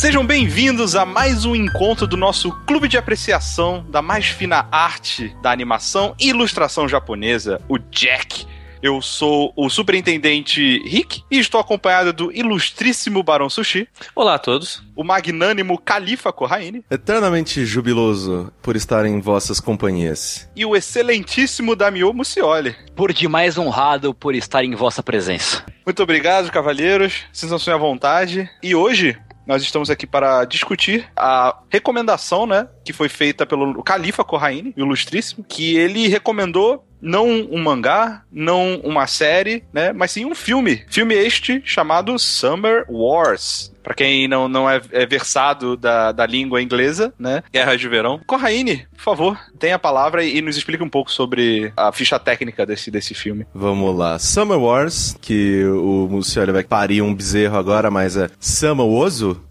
Sejam bem-vindos a mais um encontro do nosso clube de apreciação da mais fina arte da animação e ilustração japonesa, o Jack. Eu sou o superintendente Rick e estou acompanhado do ilustríssimo Barão Sushi. Olá a todos. O magnânimo Califa Corraine. Eternamente jubiloso por estar em vossas companhias. E o excelentíssimo Damio Mucioli. Por demais honrado por estar em vossa presença. Muito obrigado, cavalheiros. Sintam-se à vontade. E hoje nós estamos aqui para discutir a recomendação, né, que foi feita pelo Califa Corraine, ilustríssimo, que ele recomendou não um mangá, não uma série, né, mas sim um filme. Filme este chamado Summer Wars. Pra quem não, não é, é versado da, da língua inglesa, né? Guerra de Verão. Corraine, por favor, tenha a palavra e nos explique um pouco sobre a ficha técnica desse, desse filme. Vamos lá. Summer Wars, que o Mucioli vai parir um bezerro agora, mas é Samawoso?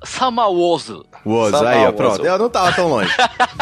Woso, aí, ó, pronto. Eu não tava tão longe.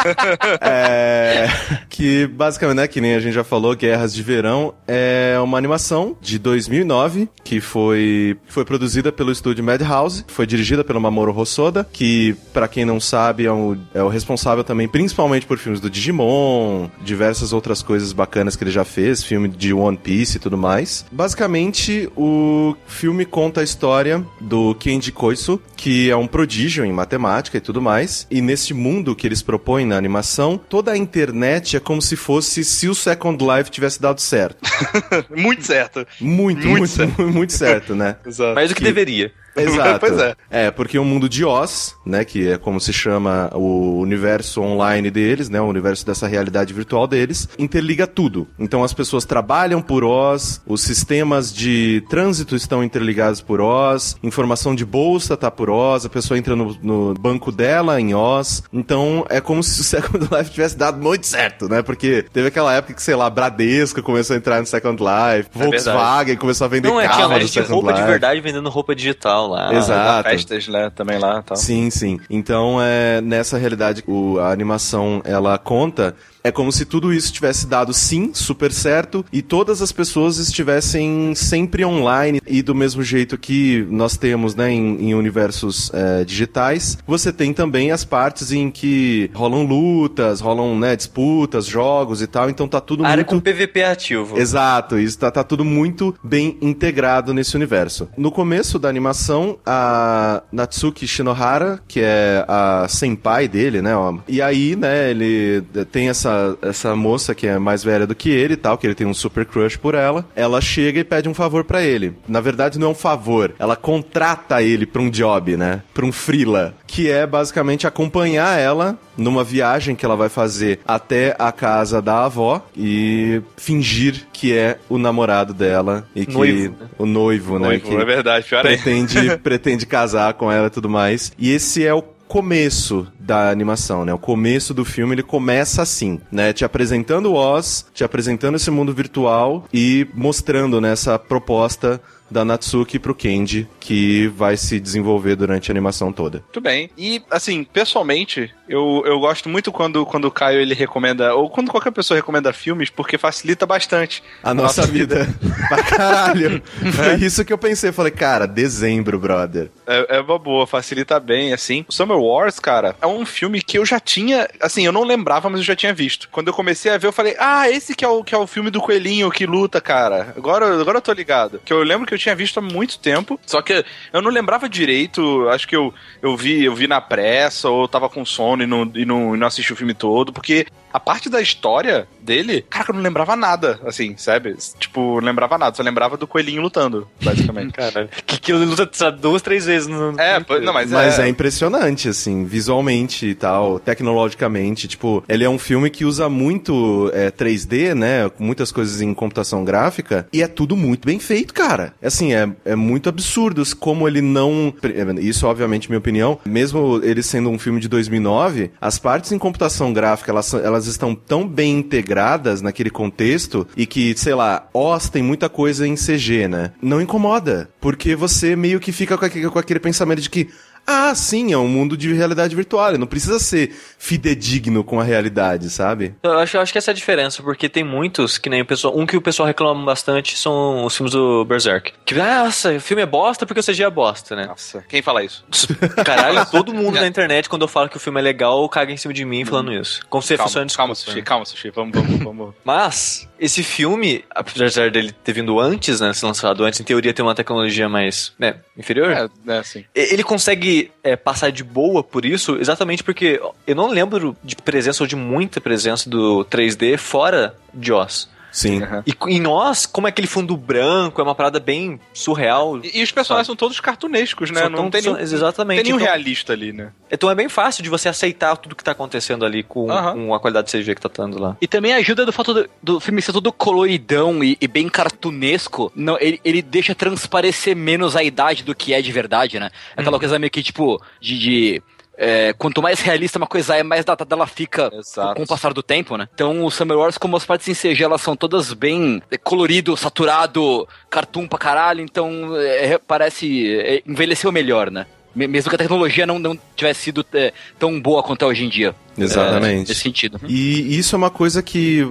é, que basicamente, né, que nem a gente já falou, Guerras de Verão é uma animação de 2009 que foi, foi produzida pelo estúdio Madhouse, foi dirigida pelo Mamoru Hosoda, que, para quem não sabe, é o, é o responsável também principalmente por filmes do Digimon, diversas outras coisas bacanas que ele já fez, filme de One Piece e tudo mais. Basicamente, o filme conta a história do Kenji Koiso, que é um prodígio em matemática e tudo mais, e nesse mundo que eles propõem na animação, toda a internet é como se fosse se o Second Life tivesse dado certo. muito certo. Muito, muito, muito certo, muito certo né? Exato. Mais do que, que deveria. Exato. pois é. É, porque o mundo de Oz, né, que é como se chama o universo online deles, né, o universo dessa realidade virtual deles, interliga tudo. Então as pessoas trabalham por Oz, os sistemas de trânsito estão interligados por Oz, informação de bolsa tá por Oz, a pessoa entra no, no banco dela em Oz. Então é como se o Second Life tivesse dado muito certo, né? Porque teve aquela época que, sei lá, Bradesco começou a entrar no Second Life, é Volkswagen começou a vender Não, carros é, tinha, tinha roupa Life. de verdade vendendo roupa digital lá. Exato. Festas, né, também lá tal. Sim, sim. Então, é, nessa realidade, o, a animação, ela conta é como se tudo isso tivesse dado sim, super certo, e todas as pessoas estivessem sempre online e do mesmo jeito que nós temos, né, em, em universos é, digitais, você tem também as partes em que rolam lutas, rolam, né, disputas, jogos e tal, então tá tudo área muito... com PVP ativo. Exato, isso tá, tá tudo muito bem integrado nesse universo. No começo da animação, a Natsuki Shinohara, que é a senpai dele, né, ó, e aí, né, ele tem essa essa, moça que é mais velha do que ele e tal, que ele tem um super crush por ela, ela chega e pede um favor para ele. Na verdade, não é um favor, ela contrata ele pra um job, né? Pra um freela, que é basicamente acompanhar ela numa viagem que ela vai fazer até a casa da avó e fingir que é o namorado dela e que noivo, né? o noivo, né? Noivo, que é verdade, pretende, pretende casar com ela e tudo mais. E esse é o começo da animação, né? O começo do filme ele começa assim, né? Te apresentando o Oz, te apresentando esse mundo virtual e mostrando nessa né, proposta da Natsuki pro Kenji, que vai se desenvolver durante a animação toda. Muito bem. E, assim, pessoalmente, eu, eu gosto muito quando, quando o Caio ele recomenda, ou quando qualquer pessoa recomenda filmes, porque facilita bastante a, a nossa, nossa, vida. vida. pra caralho. Foi isso que eu pensei. Falei, cara, dezembro, brother. É, é uma boa, facilita bem, assim. O Summer Wars, cara, é um filme que eu já tinha, assim, eu não lembrava, mas eu já tinha visto. Quando eu comecei a ver, eu falei, ah, esse que é o, que é o filme do coelhinho que luta, cara. Agora, agora eu tô ligado. Que eu lembro que eu tinha visto há muito tempo, só que eu não lembrava direito, acho que eu, eu vi eu vi na pressa, ou tava com sono e não, e não, e não assisti o filme todo, porque a parte da história dele, cara, eu não lembrava nada, assim, sabe? Tipo, não lembrava nada, só lembrava do coelhinho lutando, basicamente. cara, que, que ele luta duas, três vezes no. É, não, mas, mas é... é impressionante, assim, visualmente e tal, tecnologicamente. Tipo, ele é um filme que usa muito é, 3D, né? Com muitas coisas em computação gráfica, e é tudo muito bem feito, cara. Assim, é, é muito absurdo como ele não. Isso, obviamente, minha opinião. Mesmo ele sendo um filme de 2009, as partes em computação gráfica, elas, elas estão tão bem integradas naquele contexto e que, sei lá, Oz tem muita coisa em CG, né? Não incomoda, porque você meio que fica com aquele, com aquele pensamento de que ah, sim, é um mundo de realidade virtual, ele não precisa ser fidedigno com a realidade, sabe? Eu acho, eu acho que essa é a diferença, porque tem muitos que nem o pessoal. Um que o pessoal reclama bastante são os filmes do Berserk. Que, nossa, o filme é bosta porque o CG é bosta, né? Nossa, quem fala isso? Caralho, todo mundo na internet, quando eu falo que o filme é legal, caga em cima de mim falando isso. Como se fosse uma calma, desculpa, Sushi, né? calma, Sushi, vamos, vamos, vamos. Mas, esse filme, apesar dele ter vindo antes, né? Ser lançado antes, em teoria tem uma tecnologia mais, né, inferior. É, é assim. Ele consegue é, passar de boa por isso, exatamente porque eu não lembro de presença ou de muita presença do 3D fora de Oz. Sim. E em Oz, como é aquele fundo branco, é uma parada bem surreal. E, e os personagens são todos cartunescos, né? Só não tão- tem nenhum, exatamente. tem nenhum Então- realista ali, né? Então é bem fácil de você aceitar tudo que tá acontecendo ali com, Aham. com a qualidade de CG que tá dando lá. E também ajuda do fato do, do filme ser todo coloridão e, e bem cartunesco. Não, ele, ele deixa transparecer menos a idade do que é de verdade, né? Aquela coisa meio que, tipo, de. de, é, quanto mais realista uma coisa é, mais datada ela fica Exato. com o passar do tempo, né? Então, o Summer Wars, como as partes em CG, elas são todas bem é, colorido, saturado, cartoon pra caralho, então é, parece. é, envelheceu melhor, né? Me- Mesmo que a tecnologia não, não tivesse sido é, tão boa quanto é hoje em dia. Exatamente. É, nesse sentido. E isso é uma coisa que,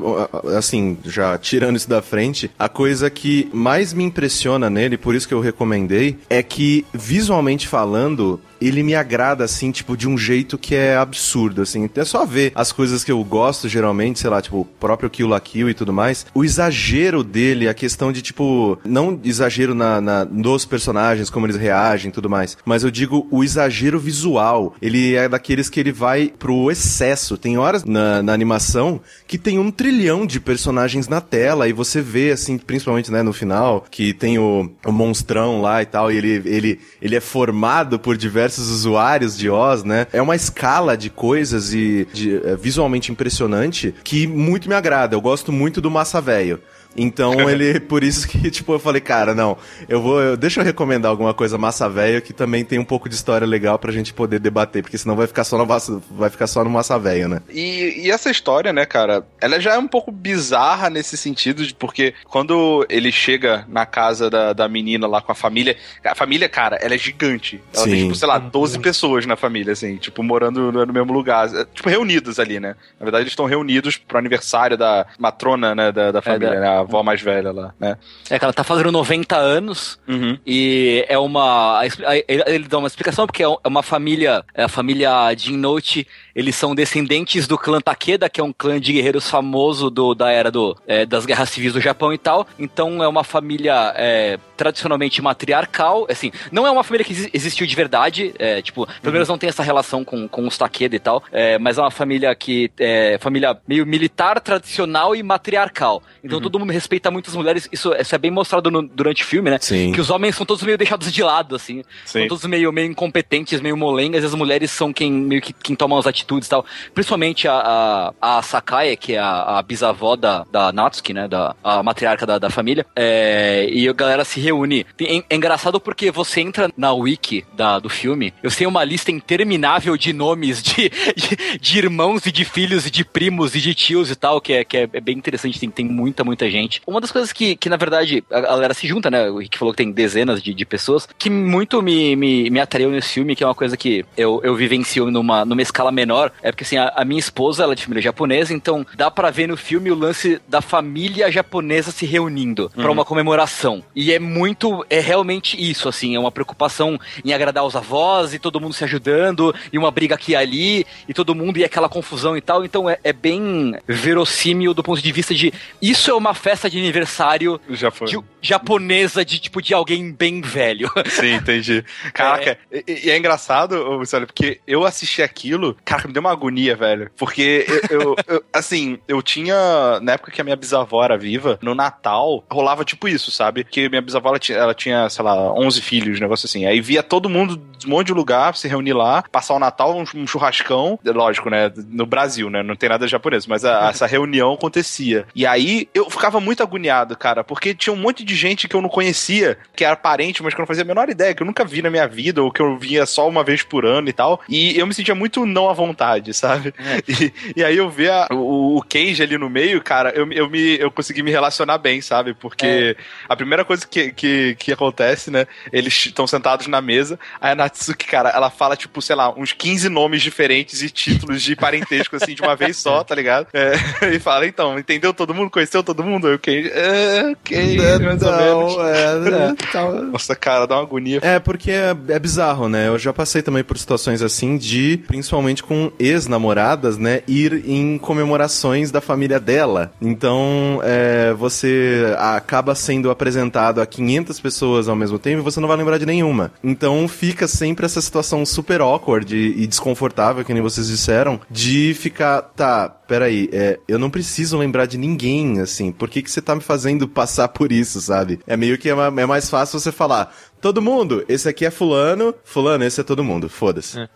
assim, já tirando isso da frente, a coisa que mais me impressiona nele, por isso que eu recomendei, é que, visualmente falando, ele me agrada, assim, tipo, de um jeito que é absurdo, assim. É só ver as coisas que eu gosto, geralmente, sei lá, tipo, o próprio Kill la Kill e tudo mais. O exagero dele, a questão de, tipo, não exagero na, na, nos personagens, como eles reagem e tudo mais, mas eu digo o exagero visual. Ele é daqueles que ele vai pro excesso. Tem horas na, na animação que tem um trilhão de personagens na tela e você vê, assim, principalmente, né, no final, que tem o, o monstrão lá e tal, e ele, ele, ele é formado por diversos usuários de Oz, né? É uma escala de coisas e de, é, visualmente impressionante que muito me agrada. Eu gosto muito do Massa Velho. Então ele, por isso que, tipo, eu falei, cara, não, eu vou, eu- deixa eu recomendar alguma coisa massa velho que também tem um pouco de história legal pra gente poder debater, porque senão vai ficar só no massa, vai ficar só no massa velho, né? E, e essa história, né, cara, ela já é um pouco bizarra nesse sentido, de porque quando ele chega na casa da, da menina lá com a família, a família, cara, ela é gigante. Ela tem, Sim. tipo, sei lá, 12 pessoas na família, assim, tipo, morando no, no mesmo lugar. É, Tipo, reunidos ali, né? Na verdade, eles estão reunidos pro aniversário da matrona, né, da, da família, da- né? Avó mais velha lá, né? É que ela tá fazendo 90 anos Uhum. e é uma. Ele dá uma explicação porque é é uma família. É a família Jin Note. Eles são descendentes do clã Takeda, que é um clã de guerreiros famoso do, da era do, é, das guerras civis do Japão e tal. Então é uma família é, tradicionalmente matriarcal. Assim, não é uma família que exi- existiu de verdade. é, tipo, pelo menos não tem essa relação com, com os Takeda e tal. é, mas é uma família que. É família meio militar, tradicional e matriarcal. Então todo mundo respeita muito as mulheres. Isso, isso é bem mostrado no- durante o filme, né? Sim. Que os homens são todos meio deixados de lado, assim. Sim. São todos meio, meio incompetentes, meio molengas, e as mulheres são quem meio que quem tomam as atitudes e tal. Principalmente a, a, a Sakaya, que é a, a bisavó da, da Natsuki, né? Da, a matriarca da, da família. É, e a galera se reúne. Tem- É, engraçado porque você entra na wiki da, do filme, eu sei uma lista interminável de nomes de, de, de irmãos e de filhos e de primos e de tios e tal, que é, que é, é bem interessante, tem, tem muita, muita gente. Uma das coisas que, que na verdade, a galera se junta, né? O Rick falou que tem dezenas de, de pessoas, que muito me, me, me atraiu nesse filme, que é uma coisa que eu, eu vivencio numa, numa escala menor, é porque assim, a, a minha esposa, ela é de família japonesa, então dá pra ver no filme o lance da família japonesa se reunindo pra uma comemoração. E é muito, é realmente isso, assim, é uma preocupação em agradar os avós e todo mundo se ajudando, e uma briga aqui e ali, e todo mundo e aquela confusão e tal. Então é, é bem verossímil do ponto de vista de isso é uma festa de aniversário de- japonesa de tipo de alguém bem velho. Sim, entendi. Caraca, e, e é engraçado, Luciano, porque eu assisti aquilo, cara, me deu uma agonia, velho. Porque eu, eu- eu- assim, eu tinha, na época que a minha bisavó era viva, no Natal, rolava tipo isso, sabe? Que minha bisavó, ela tinha, ela tinha, sei lá, 11 filhos, um negócio assim. Aí via todo mundo de um monte de lugar, se reunir lá, passar o Natal, um, um churrascão, lógico, né? No Brasil, né? Não tem nada japonês, mas a- essa reunião acontecia. E aí eu ficava muito agoniado, cara, porque tinha um monte de gente que eu não conhecia, que era parente, mas que eu não fazia a menor ideia, que eu nunca vi na minha vida, ou que eu via só uma vez por ano e tal. E eu me sentia muito não à vontade, sabe? E, e aí eu via o, o Cage ali no meio, cara, eu, eu, me, eu consegui me relacionar bem, sabe? Porque a primeira coisa que, que, que acontece, né? Eles estão sentados na mesa, aí a Natsuki, cara, ela fala, tipo, sei lá, uns 15 nomes diferentes e títulos de parentesco, assim, de uma vez só, tá ligado? É, e fala, então, entendeu todo mundo? Conheceu todo mundo? Eu, ok, é, ok, é, mais ou menos. É, é, tá. Nossa, cara, dá uma agonia. É, porque é, é bizarro, né? Eu já passei também por situações assim de, principalmente com ex-namoradas, né, ir em comemorações da família dela. Então, é, você acaba sendo apresentado a 500 pessoas ao mesmo tempo e você não vai lembrar de nenhuma. Então, fica sempre essa situação super awkward e, e desconfortável, que nem vocês disseram, de ficar, tá, peraí, é, eu não preciso lembrar de ninguém, assim, por que, que você tá me fazendo passar por isso, sabe? É meio que é, é mais fácil você falar, Todo mundo, esse aqui é fulano, fulano, esse é todo mundo, foda-se. É.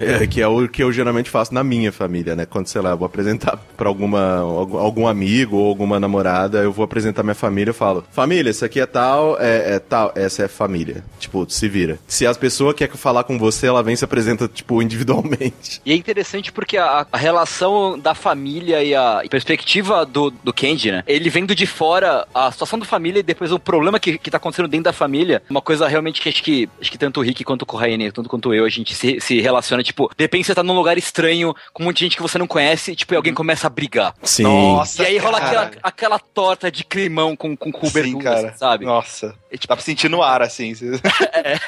é. que é o que eu geralmente faço na minha família, né? Quando, sei lá, eu vou apresentar pra alguma, algum amigo ou alguma namorada, eu vou apresentar minha família, eu falo, família, esse aqui é tal, é, é tal, essa é família. Tipo, se vira. Se as pessoas querem falar com você, ela vem e se apresenta, tipo, individualmente. E é interessante porque a, a relação da família e a perspectiva do, do Kenji, né? Ele vendo de fora a situação da família e depois o problema que, que tá acontecendo dentro da família, uma coisa realmente que acho que, acho que tanto o Rick quanto o Corraine, tanto quanto eu, a gente se, se relaciona, tipo, de repente você tá num lugar estranho, com um monte de gente que você não conhece, e, tipo, alguém começa a brigar. Sim. Nossa, e aí rola aquela, aquela torta de climão com, com cobertura, sabe? Nossa. É, tipo, Dá pra sentir no ar, assim. é.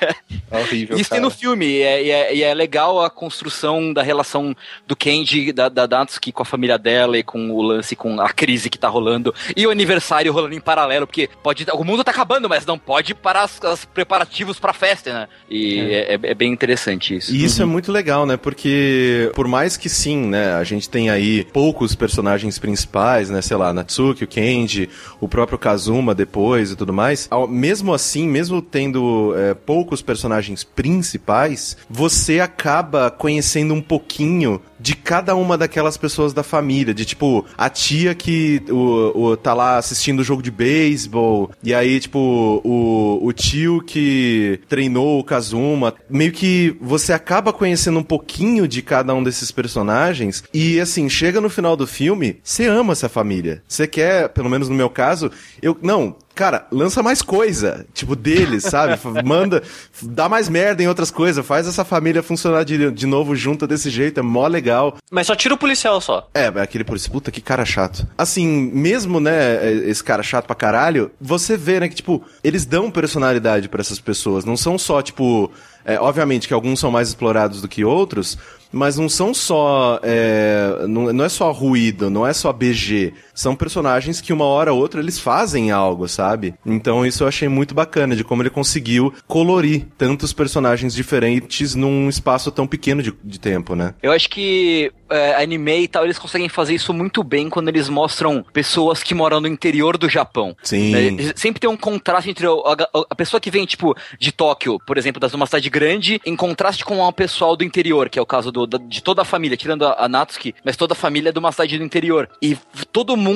é horrível, Isso cara. tem no filme, e é, e, é, é legal a construção da relação do Kenji, da, da Natsuki com a família dela e com o lance, com a crise que tá rolando, e o aniversário rolando em paralelo, porque pode, o mundo tá acabando, mas não pode parar as, as preparativos pra festa, né? E é, é, é bem interessante isso. E isso uhum. é muito legal, né? Porque por mais que sim, né, a gente tem aí poucos personagens principais, né? Sei lá, Natsuki, o Kenji, o próprio Kazuma depois e tudo mais. Mesmo assim, mesmo tendo é, poucos personagens principais, você acaba conhecendo um pouquinho de cada uma daquelas pessoas da família. De tipo, a tia que o, o tá lá assistindo o jogo de beisebol, e aí, tipo, o, o tio que treinou o Kazuma. Meio que você acaba conhecendo um pouquinho de cada um desses personagens. E assim, chega no final do filme, você ama essa família. Você quer, pelo menos no meu caso, eu. Não, cara, lança mais coisa, tipo, deles, sabe? Manda, dá mais merda em outras coisas, faz essa família funcionar de, de novo junto desse jeito, é mó legal. Mas só tira o policial só. É, aquele policial, puta, que cara chato. Assim, mesmo, né, esse cara chato pra caralho, você vê, né, que, tipo, eles dão personalidade para essas pessoas, não são só, tipo, é, obviamente que alguns são mais explorados do que outros, mas não são só. É, não, não, é só ruído, não é só BG. São personagens que uma hora ou outra eles fazem algo, sabe? Então isso eu achei muito bacana, de como ele conseguiu colorir tantos personagens diferentes num espaço tão pequeno de, de tempo, né? Eu acho que é, anime e tal, eles conseguem fazer isso muito bem quando eles mostram pessoas que moram no interior do Japão. Sim. É, sempre tem um contraste entre a, a, pessoa que vem, tipo, de Tóquio, por exemplo, das uma cidade grande, em contraste com o pessoal do interior, que é o caso do, da, de toda a família, tirando a, a Natsuki, mas toda a família é de uma cidade do interior. E todo mundo.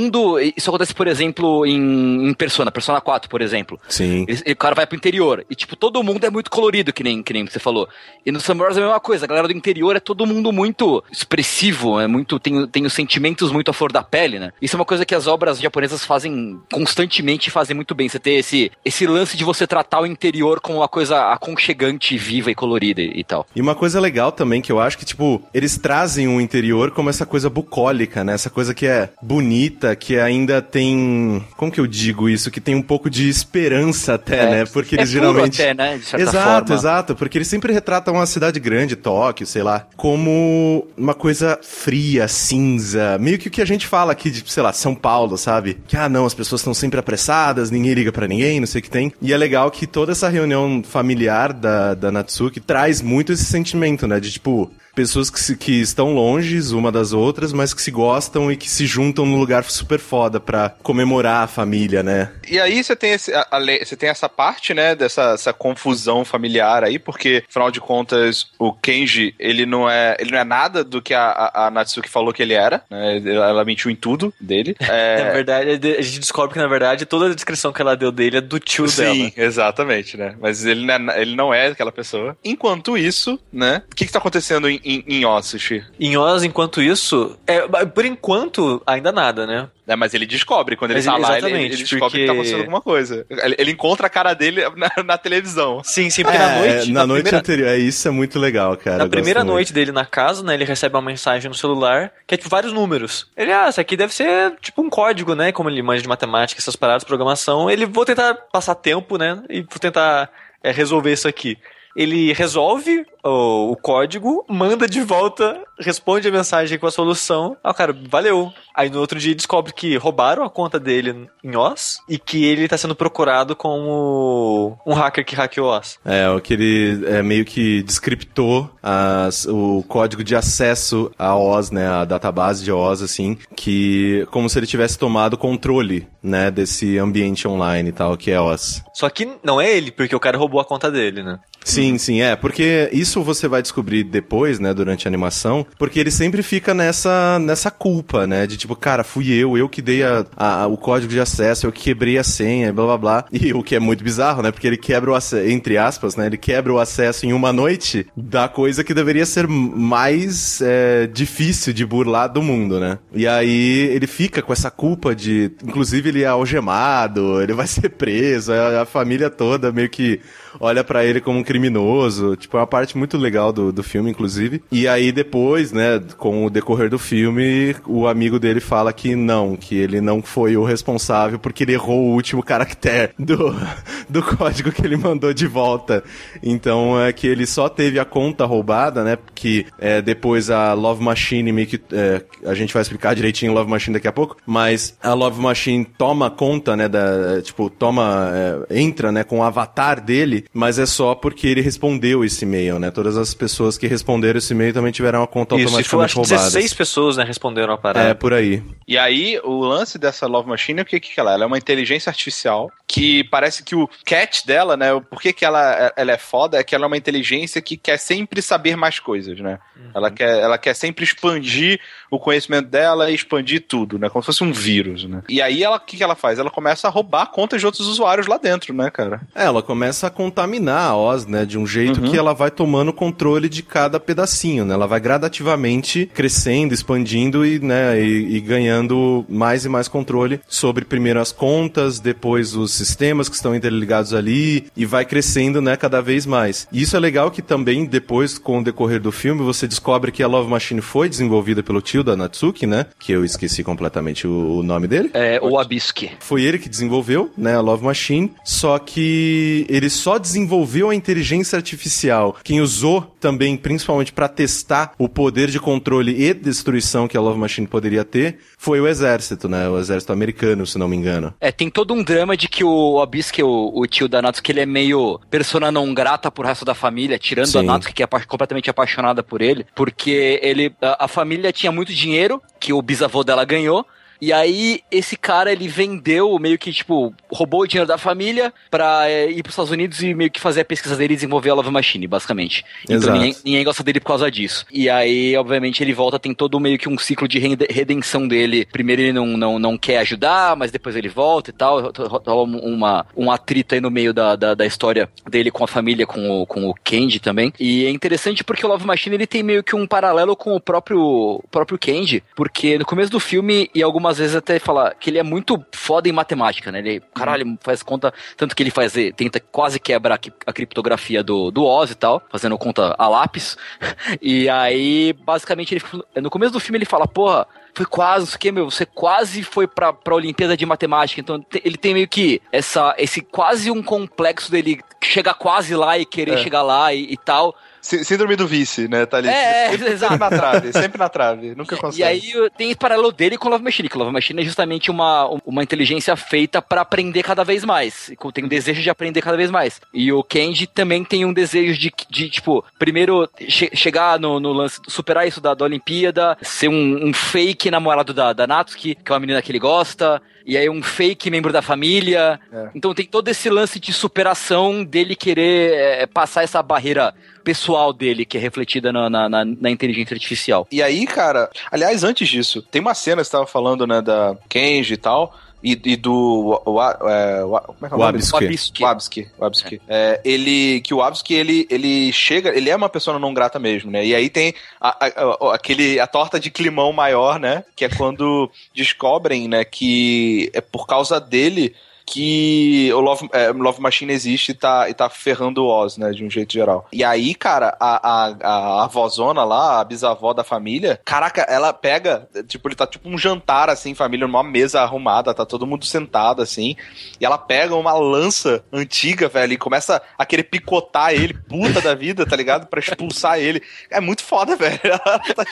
Isso acontece, por exemplo, em, em Persona, Persona 4, por exemplo. Sim. Ele, o cara vai pro interior. E, tipo, todo mundo é muito colorido, que nem, que nem você falou. E no Samurai é a mesma coisa. A galera do interior é todo mundo muito expressivo, é muito. Tem, tem os sentimentos muito à flor da pele, né? Isso é uma coisa que as obras japonesas fazem constantemente e fazem muito bem. Você ter esse, esse lance de você tratar o interior como uma coisa aconchegante, viva e colorida e, e tal. E uma coisa legal também que eu acho que, tipo, eles trazem o interior como essa coisa bucólica, né? Essa coisa que é bonita, que ainda tem. Como que eu digo isso? Que tem um pouco de esperança até, é, né? Porque eles é geralmente. Até, né? Exato, forma. exato. Porque eles sempre retratam uma cidade grande, Tóquio, sei lá, como uma coisa fria, cinza. Meio que o que a gente fala aqui de, sei lá, São Paulo, sabe? Que, ah, não, as pessoas estão sempre apressadas, ninguém liga para ninguém, não sei o que tem. E é legal que toda essa reunião familiar da, da Natsuki traz muito esse sentimento, né? De tipo, pessoas que, se, que estão longe uma das outras, mas que se gostam e que se juntam num lugar super foda pra comemorar a família, né? E aí você tem, esse, a, a, você tem essa parte, né, dessa essa confusão familiar aí, porque, afinal de contas, o Kenji, ele não é, ele não é nada do que a, a, a Natsuki falou que ele era, né? Ela mentiu em tudo dele. É... na verdade, a gente descobre que, na verdade, toda a descrição que ela deu dele é do tio Sim, dela. Sim, exatamente, né? Mas ele não, é, ele não é aquela pessoa. Enquanto isso, né, o que que tá acontecendo em, em, em Oz, Em Oz, enquanto isso, é, por enquanto, ainda nada, né? É, mas ele descobre, quando ele mas tá lá, ele, ele descobre porque... que tá acontecendo alguma coisa. Ele, ele encontra a cara dele na, na televisão. Sim, sim, porque é, na noite... Na, na noite primeira... anterior, é, isso é muito legal, cara. Na primeira noite dele na casa, né, ele recebe uma mensagem no celular, que é tipo vários números. Ele, ah, isso aqui deve ser tipo um código, né, como ele manja de matemática, essas paradas, programação. Ele, vou tentar passar tempo, né, e vou tentar é, resolver isso aqui ele resolve o, o, código, manda de volta, responde a mensagem com a solução. Ah, cara, valeu. Aí no outro dia descobre que roubaram a conta dele em Oz e que ele tá sendo procurado como um hacker que hackeou Oz. É, o que ele é, meio que descriptou as, o código de acesso a Oz, né, a database de Oz, assim, que como se ele tivesse tomado controle, né, desse ambiente online e tal, que é Oz. Só que não é ele, porque o cara roubou a conta dele, né? Sim, sim, é, porque isso você vai descobrir depois, né, durante a animação, porque ele sempre fica nessa, nessa culpa, né, de tipo, cara, fui eu, eu que dei a, a, o código de acesso, eu que quebrei a senha, blá blá blá. E o que é muito bizarro, né? Porque ele quebra o acesso, entre aspas, né? Ele quebra o acesso em uma noite da coisa que deveria ser mais é, difícil de burlar do mundo, né? E aí ele fica com essa culpa de. Inclusive, ele é algemado, ele vai ser preso, a, a família toda meio que olha para ele como um criminoso. Tipo, é uma parte muito legal do, do filme, inclusive. E aí depois, né, com o decorrer do filme, o amigo dele fala que não, que ele não foi o responsável porque ele errou o último caractere do, do código que ele mandou de volta. Então é que ele só teve a conta roubada, né? Que é, depois a Love Machine meio que. É, a gente vai explicar direitinho Love Machine daqui a pouco, mas a Love Machine toma conta, né? Da, tipo, toma. É, entra, né, com o avatar dele mas é só porque ele respondeu esse e-mail, né? Todas as pessoas que responderam esse e-mail também tiveram a conta Isso, automaticamente roubada. 16 pessoas, né, responderam a parada. É, por aí. E aí, o lance dessa Love Machine, o que que ela é? Ela é uma inteligência artificial que parece que o catch dela, né, por que que ela, ela é foda, é que ela é uma inteligência que quer sempre saber mais coisas, né? Uhum. Ela, quer, ela quer sempre expandir o conhecimento dela e expandir tudo, né? Como se fosse um vírus, né? E aí, ela, o que que ela faz? Ela começa a roubar contas de outros usuários lá dentro, né, cara? É, ela começa a contaminar a Oz, né? De um jeito uhum. que ela vai tomando controle de cada pedacinho, né? Ela vai gradativamente crescendo, expandindo e, né, e, e ganhando mais e mais controle sobre primeiro as contas, depois os sistemas que estão interligados ali e vai crescendo, né, cada vez mais. E isso é legal que também depois, com o decorrer do filme, você descobre que a Love Machine foi desenvolvida pelo tio da Natsuki, né? Que eu esqueci completamente o, o nome dele. É, o Abiski. Foi ele que desenvolveu, né, a Love Machine, só que ele só desenvolveu a inteligência artificial, quem usou também, principalmente para testar o poder de controle e destruição que a Love Machine poderia ter, foi o exército, né? O exército americano, se não me engano. É, tem todo um drama de que o Abisk, o, o tio da Natsuki, ele é meio persona não grata pro resto da família, tirando Sim. a Natsuki, que é completamente apaixonada por ele, porque ele, a, a família tinha muito dinheiro, que o bisavô dela ganhou, e aí, esse cara, ele vendeu, meio que, tipo, roubou o dinheiro da família pra é, ir pros Estados Unidos e meio que fazer a pesquisa dele e desenvolver a Love Machine, basicamente. Então, Exato. Então ninguém, ninguém gosta dele por causa disso. E aí, obviamente, ele volta, tem todo meio que um ciclo de redenção dele. Primeiro ele não, não, não quer ajudar, mas depois ele volta e tal. Rola uma, um atrito aí no meio da, da, da, história dele com a família, com o, com o Kenji também. E é interessante porque o Love Machine, ele tem meio que um paralelo com o próprio, próprio Kenji, porque no começo do filme e algumas às vezes até falar que ele é muito foda em matemática, né? Ele, caralho, faz conta, tanto que ele faz, tenta quase quebrar a criptografia do, do Oz e tal, fazendo conta a lápis. E aí, basicamente, ele, no começo do filme ele fala, porra, foi quase, isso aqui, meu, você quase foi pra, pra Olimpíada de Matemática. Então ele tem meio que essa, esse quase um complexo dele chegar quase lá e querer é. chegar lá e, e tal. Síndrome do vice, né? Tá ali. É, sempre, é, sempre na trave, sempre na trave, nunca consegue. E aí tem esse paralelo dele com o Love Machine, que o Love Machine é justamente uma, uma inteligência feita para aprender cada vez mais. Tem um desejo de aprender cada vez mais. E o Kenji também tem um desejo de, de tipo, primeiro che chegar no, no, lance, superar isso da, da Olimpíada, ser um, um fake namorado da, da Natsuki, que é uma menina que ele gosta, e aí um fake membro da família. É. Então tem todo esse lance de superação dele querer é, passar essa barreira pessoal dele, que é refletida na, na, na, na, inteligência artificial. E aí, cara, aliás, antes disso, tem uma cena, você estava falando, né, da Kenji e tal, e, e do. O, o, é, o, como é que é o Wabski. Wabski. Wabski. É. ele, que o Wabski, ele, ele chega, ele é uma pessoa não grata mesmo, né? E aí tem a, a, a, aquele, a torta de climão maior, né? Que é quando descobrem, né, que é por causa dele que o Love, é, Love Machine existe e tá, e tá ferrando o Oz, né, de um jeito geral. E aí, cara, a, a, a avózona lá, a bisavó da família, caraca, ela pega, tipo, ele tá tipo um jantar, assim, família, numa mesa arrumada, tá todo mundo sentado, assim, e ela pega uma lança antiga, velho, e começa a querer picotar ele, puta da vida, tá ligado? Pra expulsar ele. É muito foda, velho. Ela tá,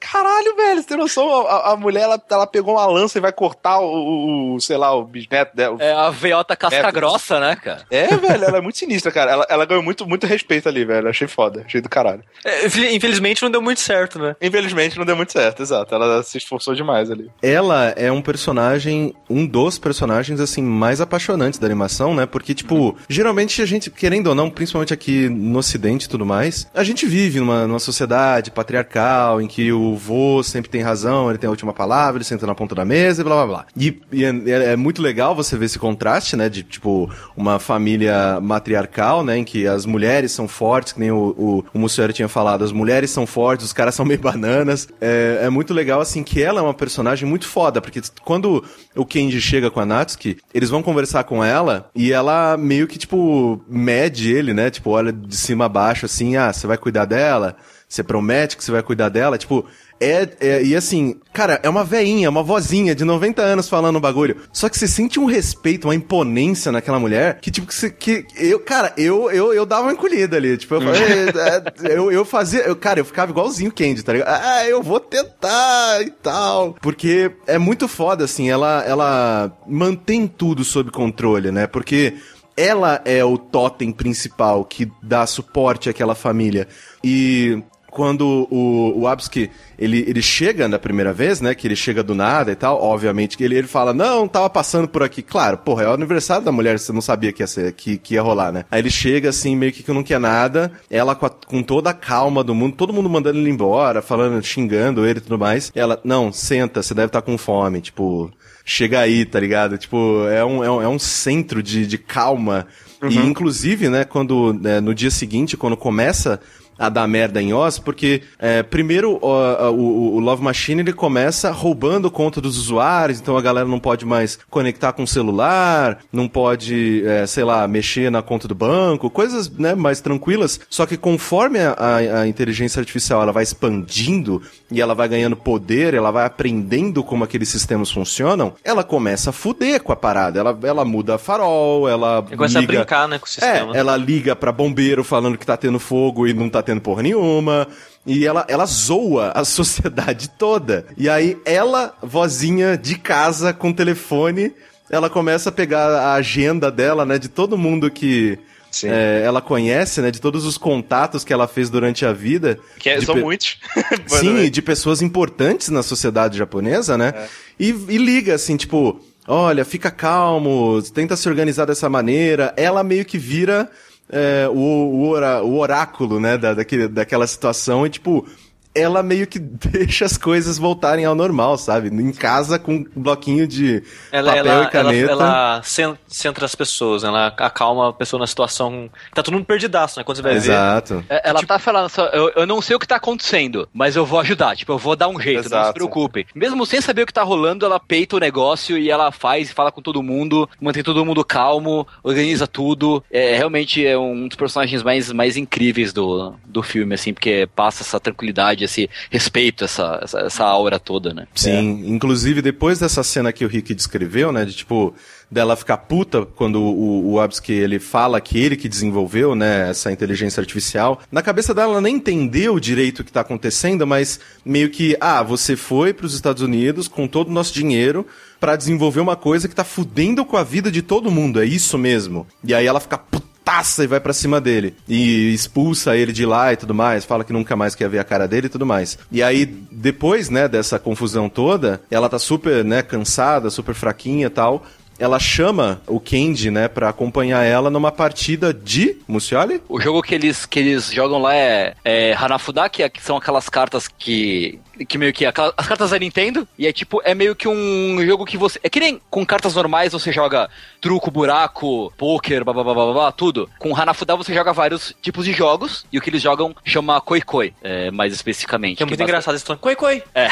caralho, velho, você tem noção? A, a mulher, ela, ela pegou uma lança e vai cortar o, o sei lá, o bisneto dela, é a veiota casca é, grossa, né, cara? É, velho, ela é muito sinistra, cara. Ela, ela ganhou muito, muito respeito ali, velho. Achei foda, achei do caralho. É, infelizmente não deu muito certo, né? Infelizmente não deu muito certo, exato. Ela se esforçou demais ali. Ela é um personagem, um dos personagens, assim, mais apaixonantes da animação, né? Porque, tipo, uhum. geralmente a gente, querendo ou não, principalmente aqui no ocidente e tudo mais, a gente vive numa, numa sociedade patriarcal em que o vô sempre tem razão, ele tem a última palavra, ele senta na ponta da mesa e blá blá blá. E, e é, é muito legal você ver esse contraste, né? De, tipo, uma família matriarcal, né? Em que as mulheres são fortes, que nem o, o, o Mussuero tinha falado, as mulheres são fortes, os caras são meio bananas. É, é muito legal, assim, que ela é uma personagem muito foda, porque quando o Kenji chega com a Natsuki, eles vão conversar com ela e ela meio que, tipo, mede ele, né? Tipo, olha de cima a baixo, assim, ah, você vai cuidar dela? Você promete que você vai cuidar dela? Tipo, é, é, e assim, cara, é uma veinha, uma vozinha de 90 anos falando o bagulho. Só que você sente um respeito, uma imponência naquela mulher que, tipo, que, você, que eu, cara, eu, eu, eu dava uma encolhida ali. Tipo, eu, é, eu, eu fazia, eu, cara, eu ficava igualzinho o Candy, tá ligado? Ah, eu vou tentar e tal. Porque é muito foda, assim, ela, ela mantém tudo sob controle, né? Porque ela é o totem principal que dá suporte àquela família. E quando o, o Absky, ele, ele chega na primeira vez, né, que ele chega do nada e tal, obviamente que ele, ele fala, não, tava passando por aqui. Claro, porra, é o aniversário da mulher, você não sabia que ia, ser, que, que ia rolar, né? Aí ele chega assim, meio que não quer nada, ela com, a, com toda a calma do mundo, todo mundo mandando ele embora, falando, xingando ele e tudo mais. Ela, não, senta, você deve estar tá com fome, tipo, chega aí, tá ligado? Tipo, é um, é um, é um centro de, de calma. Uhum. E, inclusive, né, quando, né, no dia seguinte, quando começa a dar merda em Oz, porque é, primeiro o, o, o, Love Machine ele começa roubando conta dos usuários, então a galera não pode mais conectar com o celular, não pode, é, sei lá, mexer na conta do banco, coisas né, mais tranquilas. Só que conforme a, a, a inteligência artificial ela vai expandindo e ela vai ganhando poder, ela vai aprendendo como aqueles sistemas funcionam, ela começa a fuder com a parada. Ela, ela muda farol, ela. começa liga, a brincar né, com o sistema. É, ela liga pra bombeiro falando que tá tendo fogo e não tá tendo porra nenhuma. E ela, ela zoa a sociedade toda. E aí, ela, vozinha de casa com telefone, ela começa a pegar a agenda dela, né, de todo mundo que. É, ela conhece, né, de todos os contatos que ela fez durante a vida. Que é, são muitos. Sim, de pessoas importantes na sociedade japonesa, né? É. E, e liga, assim, tipo, olha, fica calmo, tenta se organizar dessa maneira. Ela meio que vira é, o, o, o, oráculo, né, da, daquele, daquela situação e, tipo, ela meio que deixa as coisas voltarem ao normal, sabe? Em casa com um bloquinho de ela, papel ela, e caneta. Ela, ela centra as pessoas, ela acalma a pessoa na situação. Tá todo mundo perdidaço, né? Quando você vai Exato. ver. É, ela tipo... tá falando, só, eu, eu não sei o que tá acontecendo, mas eu vou ajudar. Tipo, eu vou dar um jeito, Exato. não se preocupem. Mesmo sem saber o que tá rolando, ela peita o negócio e ela faz e fala com todo mundo, mantém todo mundo calmo, organiza tudo. É, realmente é um dos personagens mais, mais incríveis do, do filme, assim, porque passa essa tranquilidade esse respeito, essa, essa, essa aura toda, né? Sim, é. inclusive depois dessa cena que o Rick descreveu, né, de tipo, dela ficar puta quando o, o Absky, ele fala que ele que desenvolveu, né, essa inteligência artificial. Na cabeça dela, ela nem entendeu direito o que tá acontecendo, mas meio que, ah, você foi para os Estados Unidos com todo o nosso dinheiro para desenvolver uma coisa que tá fudendo com a vida de todo mundo, é isso mesmo. E aí ela fica puta taça e vai para cima dele. E expulsa ele de lá e tudo mais, fala que nunca mais quer ver a cara dele e tudo mais. E aí, depois, né, dessa confusão toda, ela tá super, né, cansada, super fraquinha e tal ela chama o Kendi, né, pra acompanhar ela numa partida de Mucioli? O jogo que eles, que eles jogam lá é, é Hanafuda, que, é, que são aquelas cartas que que meio que aquelas, as cartas da Nintendo e é tipo é meio que um jogo que você é que nem com cartas normais você joga truco, buraco, poker, blá, blá, blá, blá, blá tudo. Com Hanafuda você joga vários tipos de jogos e o que eles jogam chama Koi Koi, é, mais especificamente. Que é muito que engraçado esse Koi Koi. É.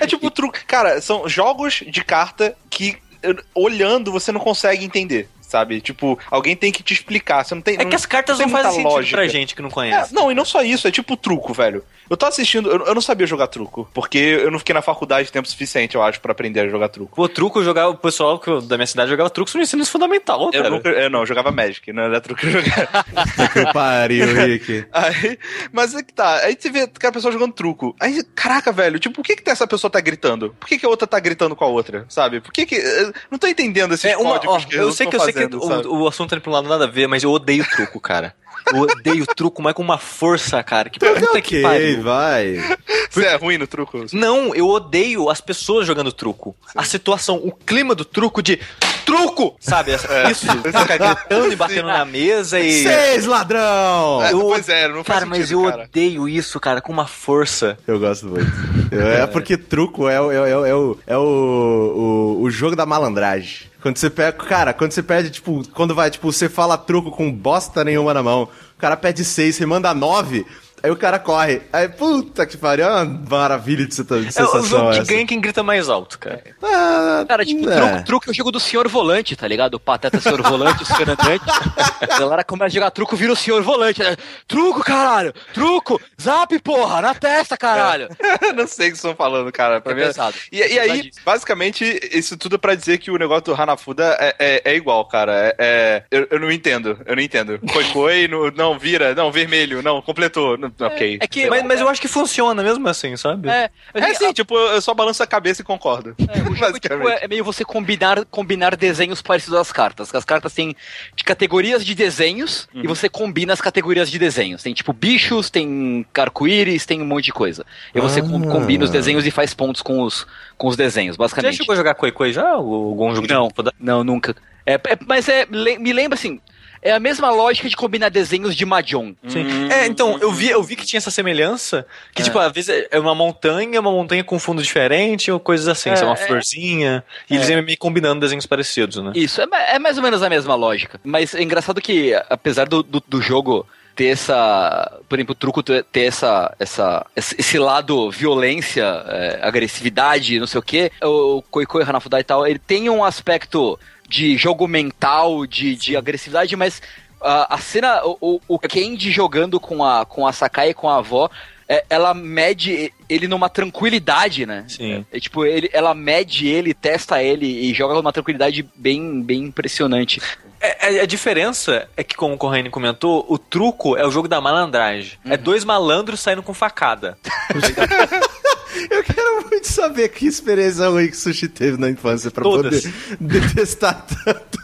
é tipo truque, cara, são jogos de carta que olhando você não consegue entender sabe? Tipo, alguém tem que te explicar. Você não tem. É não, que as cartas não, não fazem sentido lógica. pra gente que não conhece. É, não, e não só isso, é tipo truco, velho. Eu tô assistindo, eu, eu, não sabia jogar truco, porque eu não fiquei na faculdade tempo suficiente, eu acho, para aprender a jogar truco. Pô, truco, jogava, o pessoal da minha cidade jogava truco no ensino fundamental, eu Nunca, eu não, eu jogava Magic, não era truco que eu jogava. que pariu, Rick. Aí, mas é que tá, aí você vê aquela pessoa jogando truco. Aí, caraca, velho, tipo, por que que essa pessoa tá gritando? Por que que a outra tá gritando com a outra, sabe? Por que que... Não tô entendendo esses é, uma, códigos ó, que eu sei que eu sei que o, o assunto tá indo pra um lado nada a ver, mas eu odeio truco, cara. Eu odeio truco, mas com uma força, cara. Que puta okay, que pariu. vai. Você é ruim no truco? Não, eu odeio as pessoas jogando truco. Sim. A situação, o clima do truco de truco! Sabe? É. Isso, ficar gritando e batendo Sim. na mesa e. Seis, ladrão! É, eu, pois é, não faz Cara, mas eu cara. odeio isso, cara, com uma força. Eu gosto muito. é, é porque truco é, o, é, é, é, o, é o, o, o jogo da malandragem. Quando você pega. Cara, quando você pede, tipo, quando vai, tipo, você fala truco com bosta nenhuma na mão, o cara pede seis, você manda nove. Aí o cara corre. Aí, puta que pariu, é uma maravilha de, sensação. É o jogo que ganha quem grita mais alto, cara. Ah, cara, tipo, é. truque, truque é o jogo do senhor volante, tá ligado? O pateta senhor volante, o senhor andante. a galera começa a jogar truco, vira o senhor volante. Né? Truco, caralho! Truco! Zap, porra! Na testa, caralho! É. Não sei o que estão falando, cara. Pra é mim é pesado. E, e aí, basicamente, isso tudo pra dizer que o negócio do Hanafuda é, é, é igual, cara. É, eu, eu, não entendo. Eu não entendo. Foi, foi, no, não, vira, não, vermelho, não, completou. ok. É que, mas, mas eu acho que funciona mesmo assim, sabe? É, é sim, a... tipo, eu só balanço a cabeça e concordo. É, jogo, tipo, é meio você combinar, combinar desenhos parecidos às cartas. As cartas têm de categorias de desenhos uhum. e você combina as categorias de desenhos. Tem tipo bichos, tem arco-íris, tem um monte de coisa. E você ah. combina os desenhos e faz pontos com os, com os desenhos, basicamente. Você chegou a jogar Koi Koi já? Algum jogo não, de... Não, nunca. É, é, mas é, me lembra assim, é a mesma lógica de combinar desenhos de Mahjong. Sim. Hum, é, então, eu vi, eu vi que tinha essa semelhança, que, é. tipo, às vezes é uma montanha, uma montanha com fundo diferente, ou coisas assim, é, é uma florzinha, e eles é. iam meio combinando desenhos parecidos, né? Isso, é, é, mais ou menos a mesma lógica. Mas é engraçado que, apesar do, do, do jogo ter essa, por exemplo, o truco ter essa, essa, esse lado violência, é, agressividade, não sei o que, o Koikoi Hanafuda e tal, ele tem um aspecto de jogo mental, de, de agressividade, mas a, a cena, o, o Kendi jogando com a, com a Sakai e com a avó, é, ela mede ele numa tranquilidade, né? Sim. É, tipo, ele, ela mede ele, testa ele e joga numa tranquilidade bem, bem impressionante. É, é a diferença é que, como o Corraine comentou, o truco é o jogo da malandragem. É uhum. É dois malandros saindo com facada. Eu quero muito saber que experiência ruim que o Sushi teve na infância pra Todas. poder detestar tanto.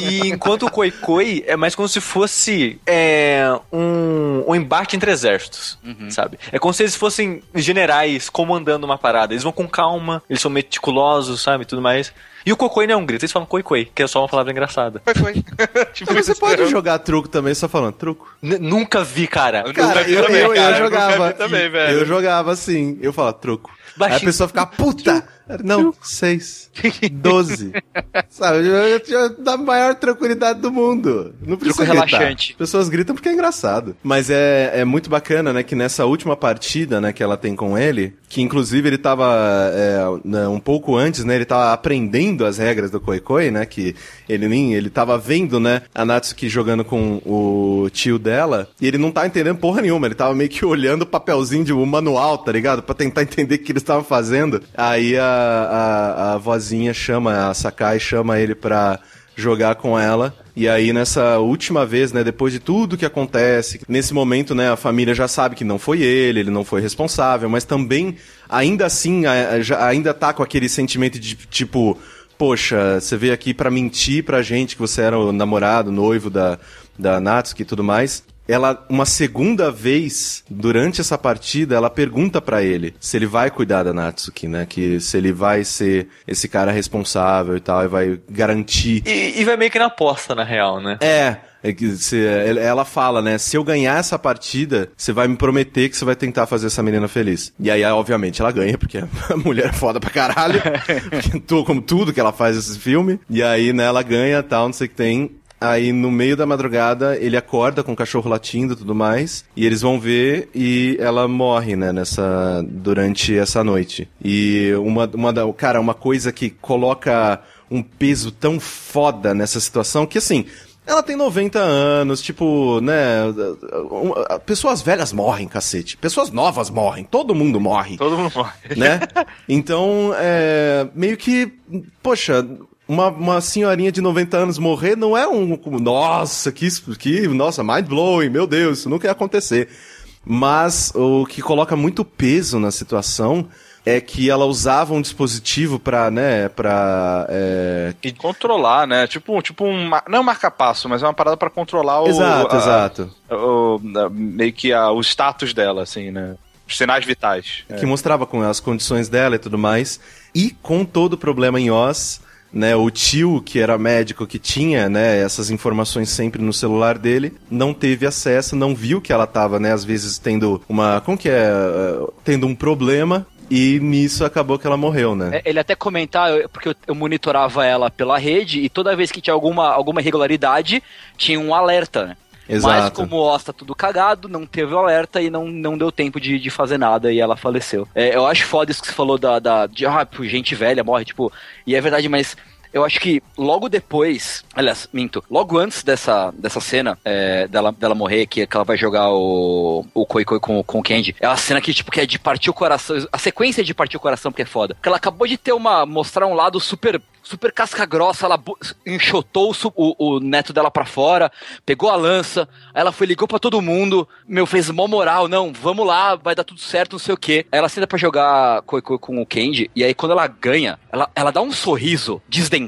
e enquanto o Koi Koi é mais como se fosse é, um, um embate entre exércitos, uhum. sabe? É como se eles fossem generais comandando uma parada. Eles vão com calma, eles são meticulosos, sabe? Tudo mais. E o Cocoi não é um grito, eles falam Coi que é só uma palavra engraçada. Coi tipo, você pode jogar truco também só falando truco. N nunca vi, cara. Cara, eu, eu, eu, eu jogava. Também, velho. Eu jogava assim, eu falava truco. Baixinho. Aí a pessoa fica, puta! Não, seis. Doze. Sabe? Eu tinha da maior tranquilidade do mundo. Não precisa Truco gritar. relaxante. As pessoas gritam porque é engraçado. Mas é, é muito bacana, né, que nessa última partida, né, que ela tem com ele, que inclusive ele tava é, né, um pouco antes, né, ele tava aprendendo as regras do Koi Koi, né, que ele nem, ele tava vendo, né, a Natsuki jogando com o tio dela, e ele não tava entendendo porra nenhuma, ele tava meio que olhando o papelzinho de um manual, tá ligado? Pra tentar entender o que eles estavam fazendo. Aí a a, a vozinha chama, a Sakai chama ele pra jogar com ela. E aí, nessa última vez, né, depois de tudo que acontece, nesse momento, né, a família já sabe que não foi ele, ele não foi responsável, mas também, ainda assim, ainda tá com aquele sentimento de tipo, poxa, você veio aqui para mentir pra gente que você era o namorado, noivo da, da Natsuki e tudo mais. Ela uma segunda vez durante essa partida ela pergunta para ele se ele vai cuidar da Natsuki, né? Que se ele vai ser esse cara responsável e tal e vai garantir. E, e vai meio que na aposta na real, né? É. É ela fala, né? Se eu ganhar essa partida, você vai me prometer que você vai tentar fazer essa menina feliz. E aí, obviamente, ela ganha, porque a mulher é foda pra caralho. como tudo que ela faz nesse filme. E aí, né, ela ganha tal, não sei o que tem. Aí no meio da madrugada ele acorda com o cachorro latindo e tudo mais. E eles vão ver e ela morre, né, nessa. durante essa noite. E uma, uma da. Cara, uma coisa que coloca um peso tão foda nessa situação que assim. Ela tem 90 anos, tipo, né? Pessoas velhas morrem, cacete. Pessoas novas morrem. Todo mundo morre. Todo mundo morre. Né? Então, é. Meio que. Poxa, uma, uma senhorinha de 90 anos morrer não é um. Nossa, que, que. Nossa, mind blowing, meu Deus, isso nunca ia acontecer. Mas o que coloca muito peso na situação é que ela usava um dispositivo para, né, para é... e controlar, né? Tipo, tipo um não é um marca-passo, mas é uma parada para controlar o exato, a, exato, o, a, meio que a, o status dela, assim, né? Os sinais vitais. Que é. mostrava com as condições dela e tudo mais. E com todo o problema em Oz, né, o tio que era médico que tinha, né, essas informações sempre no celular dele, não teve acesso, não viu que ela estava, né, às vezes tendo uma, como que é, uh, tendo um problema e nisso acabou que ela morreu, né? É, ele até comentar, porque eu monitorava ela pela rede e toda vez que tinha alguma, alguma irregularidade, tinha um alerta, né? Exato. Mas como o Oz tá tudo cagado, não teve o alerta e não, não deu tempo de, de fazer nada e ela faleceu. É, eu acho foda isso que você falou da, da de ah, gente velha morre, tipo, e é verdade, mas eu acho que logo depois, aliás, minto, logo antes dessa, dessa cena é, dela, dela morrer, que, que ela vai jogar o, o Koi Koi com, com o Candy, é uma cena que, tipo, que é de partir o coração, a sequência de partir o coração, porque é foda. Porque ela acabou de ter uma, mostrar um lado super super casca grossa, ela enxotou o, o neto dela para fora, pegou a lança, ela foi, ligou para todo mundo, meu, fez mó moral, não, vamos lá, vai dar tudo certo, não sei o quê. Aí ela senta pra jogar com, com, com o Candy, e aí quando ela ganha, ela, ela dá um sorriso desdentado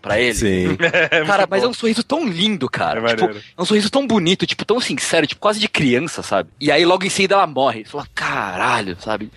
para ele. Sim. É cara, mas é um sorriso tão lindo, cara. É, tipo, é um sorriso tão bonito, tipo, tão sincero, tipo, quase de criança, sabe? E aí logo em seguida ela morre. Você fala, caralho, sabe?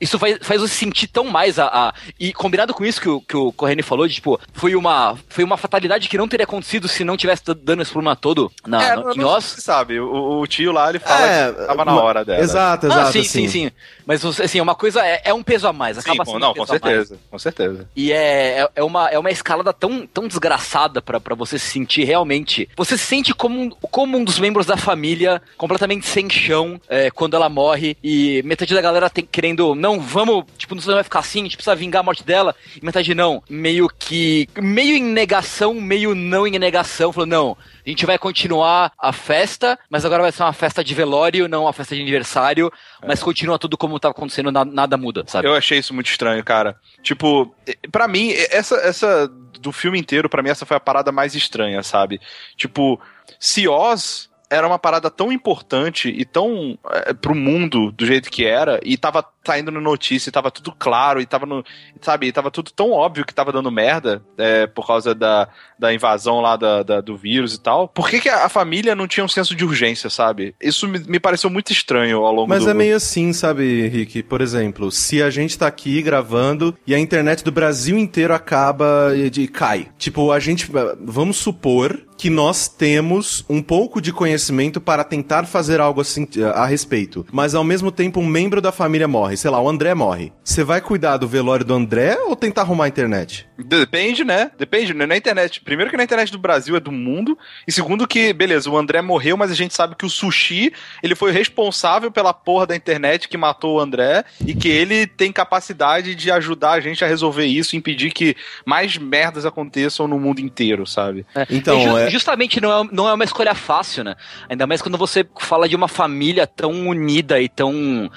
Isso faz, faz você sentir tão mais a, a... E combinado com isso que o, que o Corrêne falou, de tipo, foi uma, foi uma fatalidade que não teria acontecido se não tivesse dando esse problema todo na, é, no, em Oz. sabe, o, o, tio lá, ele fala é, que tava na hora dela. Exato, exato. Ah, sim, sim, sim. Mas, assim, uma coisa é, é um peso a mais, acaba sim, sendo Não, um com certeza, com certeza. E é, é, é, uma, é uma escalada tão, tão desgraçada pra, pra você se sentir realmente... Você se sente como, como um dos membros da família, completamente sem chão, é, quando ela morre, e metade da galera tem, querendo, não, vamos, tipo, não vai ficar assim, a gente precisa vingar a morte dela, e metade não, meio que meio em negação, meio não em negação, falou: não, a gente vai continuar a festa, mas agora vai ser uma festa de velório, não uma festa de aniversário, mas é. continua tudo como tá acontecendo, nada muda, sabe? Eu achei isso muito estranho, cara. Tipo, para mim, essa, essa do filme inteiro, para mim, essa foi a parada mais estranha, sabe? Tipo, se Oz era uma parada tão importante e tão é, pro mundo do jeito que era, e tava saindo na notícia, e tava tudo claro, e tava no. Sabe, e tava tudo tão óbvio que tava dando merda é, por causa da, da invasão lá da, da, do vírus e tal. Por que, que a família não tinha um senso de urgência, sabe? Isso me, me pareceu muito estranho ao longo Mas do... é meio assim, sabe, Rick? Por exemplo, se a gente tá aqui gravando e a internet do Brasil inteiro acaba e cai. Tipo, a gente. Vamos supor que nós temos um pouco de conhecimento para tentar fazer algo assim a respeito. Mas ao mesmo tempo, um membro da família morre. Sei lá, o André morre. Você vai cuidar do velório do André ou tentar arrumar a internet? Depende, né? Depende. Né? Na internet. Primeiro que na internet do Brasil é do mundo. E segundo que, beleza, o André morreu, mas a gente sabe que o Sushi, ele foi responsável pela porra da internet que matou o André e que ele tem capacidade de ajudar a gente a resolver isso, impedir que mais merdas aconteçam no mundo inteiro, sabe? É. Então, é justamente não é, não é uma escolha fácil, né? Ainda mais quando você fala de uma família tão unida e tão.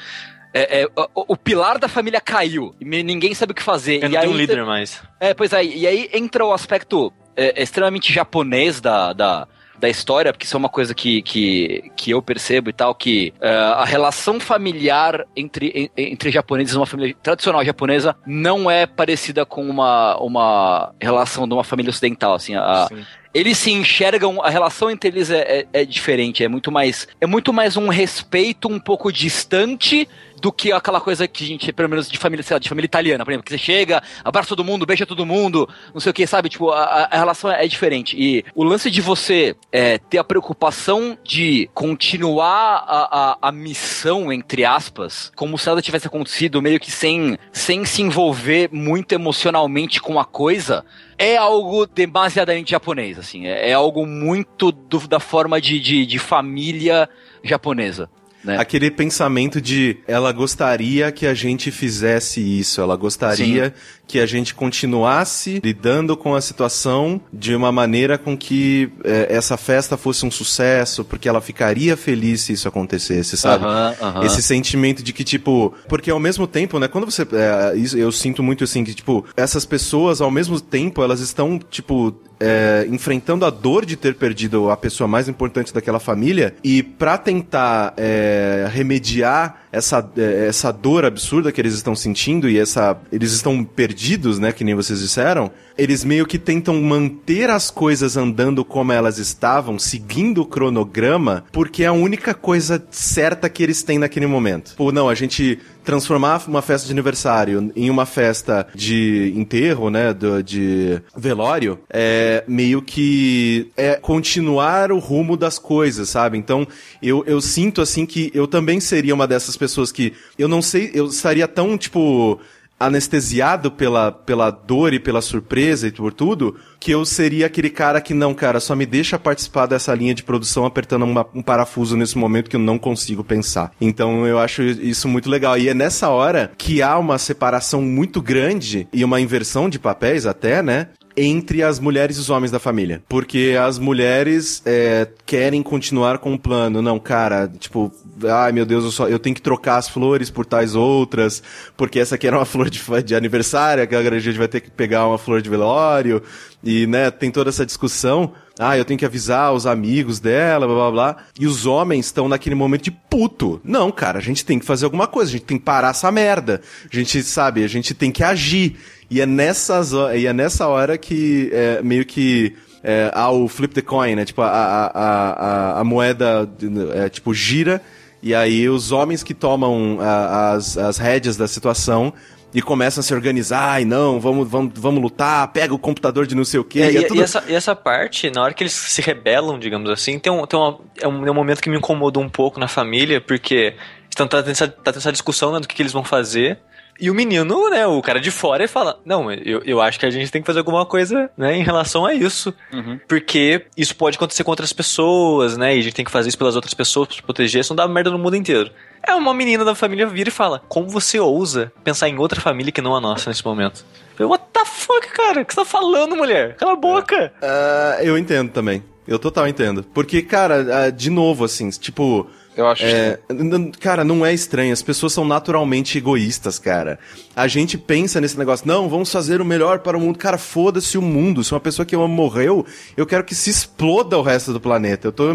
É, é, o, o, pilar da família caiu e ninguém sabe o que fazer. Eu e aí, um líder mais. É, pois é, e aí entra o aspecto é, extremamente japonês da, da, da história, porque isso é uma coisa que, que, que eu percebo e tal, que uh, a relação familiar entre, entre japoneses e uma família tradicional japonesa não é parecida com uma, uma relação de uma família ocidental, assim, a, eles se enxergam, a relação entre eles é, é, é diferente, é muito mais é muito mais um respeito um pouco distante do que aquela coisa que a gente, pelo menos de família, sei lá, de família italiana, por exemplo, que você chega, abraça todo mundo, beija todo mundo, não sei o que, sabe? Tipo, a, a relação é diferente. E o lance de você é, ter a preocupação de continuar a, a, a, missão, entre aspas, como se nada tivesse acontecido, meio que sem, sem se envolver muito emocionalmente com a coisa, é algo demasiadamente japonês, assim. É, é algo muito do, da forma de, de, de família japonesa. Né? Aquele pensamento de ela gostaria que a gente fizesse isso, ela gostaria Sim. Que a gente continuasse lidando com a situação de uma maneira com que é, essa festa fosse um sucesso, porque ela ficaria feliz se isso acontecesse, sabe? Esse sentimento de que, tipo, porque ao mesmo tempo, né, quando você. É, eu sinto muito assim que, tipo, essas pessoas, ao mesmo tempo, elas estão, tipo, é, enfrentando a dor de ter perdido a pessoa mais importante daquela família e para tentar é, remediar essa, essa dor absurda que eles estão sentindo e essa eles estão perdidos, né, que nem vocês disseram, eles meio que tentam manter as coisas andando como elas estavam, seguindo o cronograma, porque é a única coisa certa que eles têm naquele momento. Pô, não, a gente transformar uma festa de aniversário em uma festa de enterro, né, do, de velório, é meio que é continuar o rumo das coisas, sabe? Então, eu, eu sinto assim que eu também seria uma dessas pessoas que eu não sei, eu estaria tão tipo anestesiado pela, pela dor e pela surpresa e por tudo, que eu seria aquele cara que não, cara, só me deixa participar dessa linha de produção apertando uma, um parafuso nesse momento que eu não consigo pensar. Então eu acho isso muito legal. E é nessa hora que há uma separação muito grande e uma inversão de papéis até, né? entre as mulheres e os homens da família. Porque as mulheres é, querem continuar com o plano. Não, cara, tipo, ai meu Deus, eu, só, eu tenho que trocar as flores por tais outras, porque essa aqui era uma flor de, de aniversário, a gente vai ter que pegar uma flor de velório, e, né, tem toda essa discussão. Ah, eu tenho que avisar os amigos dela, blá blá blá. E os homens estão naquele momento de puto. Não, cara, a gente tem que fazer alguma coisa, a gente tem que parar essa merda. A gente, sabe, a gente tem que agir. E é, nessas, e é nessa hora que é, meio que é, o flip the coin, né? Tipo, a, a, a, a moeda é, tipo, gira e aí os homens que tomam a, as, as rédeas da situação e começam a se organizar, e não, vamos, vamos, vamos lutar, pega o computador de não sei o quê. É, e, é tudo... e, essa, e essa parte, na hora que eles se rebelam, digamos assim, tem um, tem uma, é, um, é um momento que me incomodou um pouco na família, porque estão tá tendo essa, tá tendo essa discussão né, do que, que eles vão fazer. E o menino, né, o cara de fora, ele fala: Não, eu, eu acho que a gente tem que fazer alguma coisa, né, em relação a isso. Uhum. Porque isso pode acontecer com outras pessoas, né, e a gente tem que fazer isso pelas outras pessoas pra se proteger, senão dá merda no mundo inteiro. É uma menina da família vira e fala: Como você ousa pensar em outra família que não a nossa nesse momento? Eu, What the fuck, cara? O que você tá falando, mulher? Cala a boca! Uh, eu entendo também. Eu total entendo. Porque, cara, uh, de novo, assim, tipo eu acho. É, cara, não é estranho. As pessoas são naturalmente egoístas, cara. A gente pensa nesse negócio, não, vamos fazer o melhor para o mundo. Cara, foda-se o mundo. Se uma pessoa que eu amo morreu, eu quero que se exploda o resto do planeta. Eu tô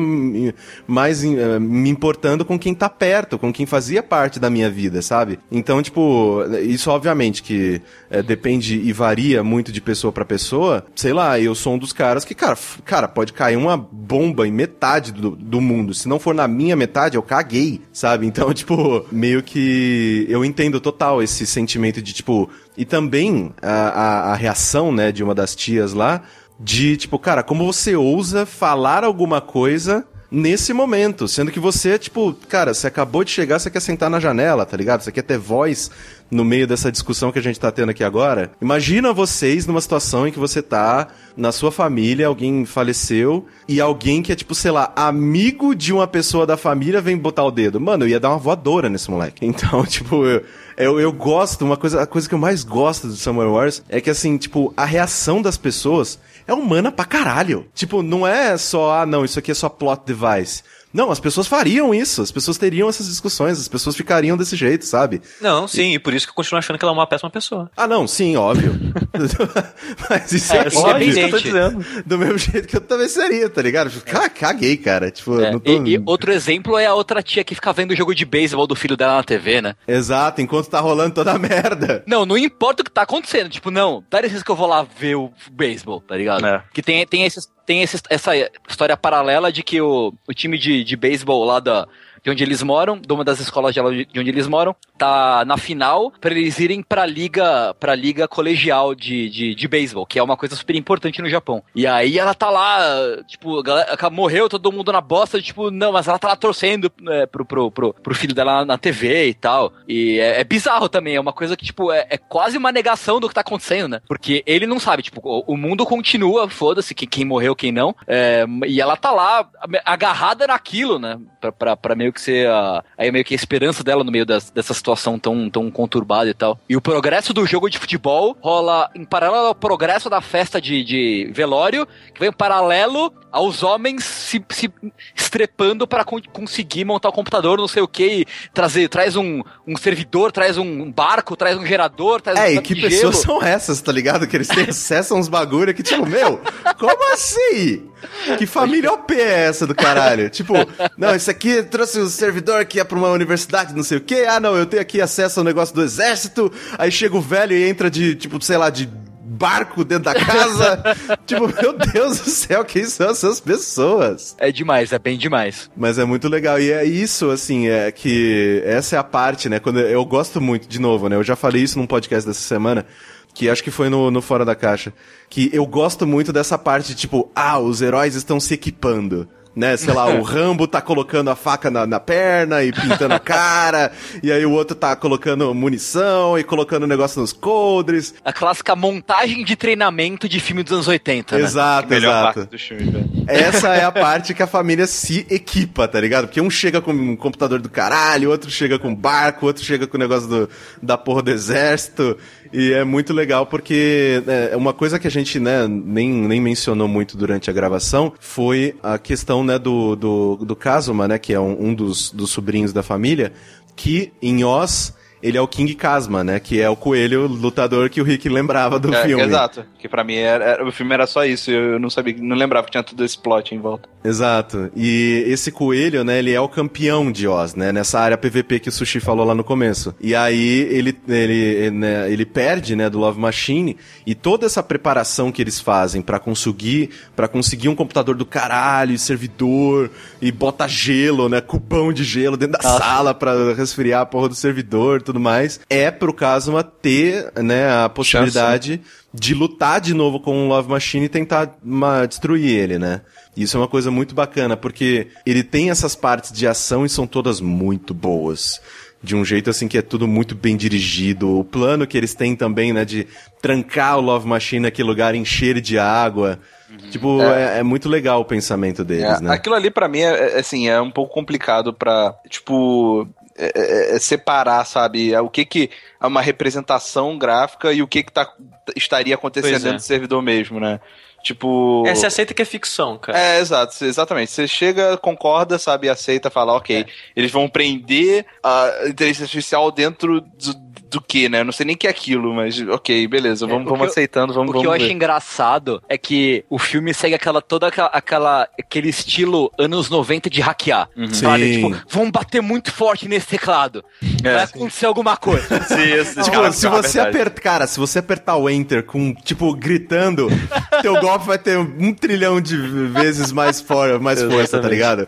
mais eh, me importando com quem tá perto, com quem fazia parte da minha vida, sabe? Então, tipo, isso obviamente que é, depende e varia muito de pessoa para pessoa. Sei lá, eu sou um dos caras que, cara, cara, pode cair uma bomba em metade do, do mundo. Se não for na minha metade, verdade, eu caguei, sabe? Então, tipo, meio que eu entendo total esse sentimento de, tipo. E também a, a, a reação, né, de uma das tias lá, de, tipo, cara, como você ousa falar alguma coisa nesse momento, sendo que você, tipo, cara, você acabou de chegar, você quer sentar na janela, tá ligado? Você quer ter voz no meio dessa discussão que a gente tá tendo aqui agora. Imagina vocês numa situação em que você tá na sua família, alguém faleceu e alguém que é tipo, sei lá, amigo de uma pessoa da família vem botar o dedo. Mano, eu ia dar uma voadora nesse moleque. Então, tipo, eu, eu, eu gosto, uma coisa, a coisa que eu mais gosto do Summer Wars é que assim, tipo, a reação das pessoas é humana pra caralho. Tipo, não é só, ah, não, isso aqui é só plot device. Não, as pessoas fariam isso, as pessoas teriam essas discussões, as pessoas ficariam desse jeito, sabe? Não, sim, e, e por isso que eu continuo achando que ela é uma péssima pessoa. Ah, não, sim, óbvio. Mas isso é, é, óbvio. É que eu tô dizendo. Do mesmo jeito que eu também seria, tá ligado? É. Caguei, cara. Tipo, é. tô... e, e, outro exemplo é a outra tia que fica vendo o jogo de beisebol do filho dela na TV, né? Exato, enquanto tá rolando toda a merda. Não, não importa o que tá acontecendo. Tipo, não, dá licença que eu vou lá ver o beisebol, tá ligado? É. Que tem, tem esses tem esse, essa história paralela de que o, o time de, de beisebol lá da, de onde eles moram, de uma das escolas de, de onde eles moram, tá na final para eles irem pra liga, pra liga colegial de, de, de beisebol, que é uma coisa super importante no Japão. E aí ela tá lá, tipo, galera, morreu todo mundo na bosta, tipo, não, mas ela tá lá torcendo é, pro, pro, pro, pro, filho dela na TV e tal. E é, é bizarro também, é uma coisa que, tipo, é, é, quase uma negação do que tá acontecendo, né? Porque ele não sabe, tipo, o, o mundo continua, foda-se, que quem morreu, quem não. É, e ela tá lá agarrada naquilo, né? Pra, pra, pra meio que ser a, aí meio que a esperança dela no meio das, dessa situação tão, tão conturbada e tal. E o progresso do jogo de futebol rola em paralelo ao progresso da festa de, de velório, que vem em paralelo aos homens se, se estrepando para con conseguir montar o computador, não sei o que, trazer, traz um, um servidor, traz um barco, traz um gerador, traz é, um É, e que pessoas são essas, tá ligado? Que eles têm acesso a uns bagulho que, tipo, meu, como assim? Que família OP é essa do caralho? Tipo, não, isso aqui trouxe o servidor que é pra uma universidade, não sei o quê. Ah, não, eu tenho aqui acesso ao negócio do exército. Aí chega o velho e entra de, tipo, sei lá, de barco dentro da casa. tipo, meu Deus do céu, quem são essas pessoas? É demais, é bem demais. Mas é muito legal. E é isso, assim, é que essa é a parte, né? Quando eu gosto muito, de novo, né? Eu já falei isso num podcast dessa semana que acho que foi no, no Fora da Caixa, que eu gosto muito dessa parte, tipo, ah, os heróis estão se equipando né? Sei lá, o Rambo tá colocando a faca na, na perna e pintando a cara, e aí o outro tá colocando munição e colocando o negócio nos coldres. A clássica montagem de treinamento de filme dos anos 80, né? Exato, exato. Filme, Essa é a parte que a família se equipa, tá ligado? Porque um chega com um computador do caralho, outro chega com um barco, outro chega com o negócio do, da porra do exército. E é muito legal porque é, uma coisa que a gente né, nem, nem mencionou muito durante a gravação foi a questão né, do, do, do Kazuma, né, que é um, um dos, dos sobrinhos da família, que em Oz ele é o King Kazma, né? Que é o coelho lutador que o Rick lembrava do é, filme. Exato. Que para mim era, era, o filme era só isso. Eu não sabia, não lembrava que tinha tudo esse plot em volta. Exato. E esse coelho, né? Ele é o campeão de Oz, né? Nessa área PVP que o Sushi falou lá no começo. E aí ele ele né, ele perde, né? Do Love Machine e toda essa preparação que eles fazem para conseguir para conseguir um computador do caralho, servidor e bota gelo, né? Cupão de gelo dentro da Nossa. sala para resfriar a porra do servidor tudo mais, é pro Kazuma ter, né, a possibilidade Chance. de lutar de novo com o Love Machine e tentar uma, destruir ele, né? Isso é uma coisa muito bacana, porque ele tem essas partes de ação e são todas muito boas de um jeito assim que é tudo muito bem dirigido. O plano que eles têm também, né, de trancar o Love Machine naquele lugar, encher de água. Uhum. Tipo, é. É, é. muito legal o pensamento deles, é, né? Aquilo ali para mim é, é, assim, é um pouco complicado para tipo, é, é, é, separar, sabe, é o que que é uma representação gráfica e o que que tá, estaria acontecendo dentro do servidor mesmo, né? Tipo. É, você aceita que é ficção, cara. É, exato, exatamente. Você chega, concorda, sabe, aceita, fala, ok, é. eles vão prender a inteligência artificial dentro do, do que, né? Eu não sei nem o que é aquilo, mas ok, beleza, vamos, é, vamos eu, aceitando, vamos O que vamos eu ver. acho engraçado é que o filme segue aquela, toda aquela, aquela aquele estilo anos 90 de hackear. Uhum. Sabe? Tipo, vamos bater muito forte nesse teclado. É, Vai acontecer alguma coisa. sim, esse, tipo, cara, se você apertar, cara, se você apertar o enter com, tipo, gritando, teu golpe vai ter um trilhão de vezes mais, for, mais força, tá ligado?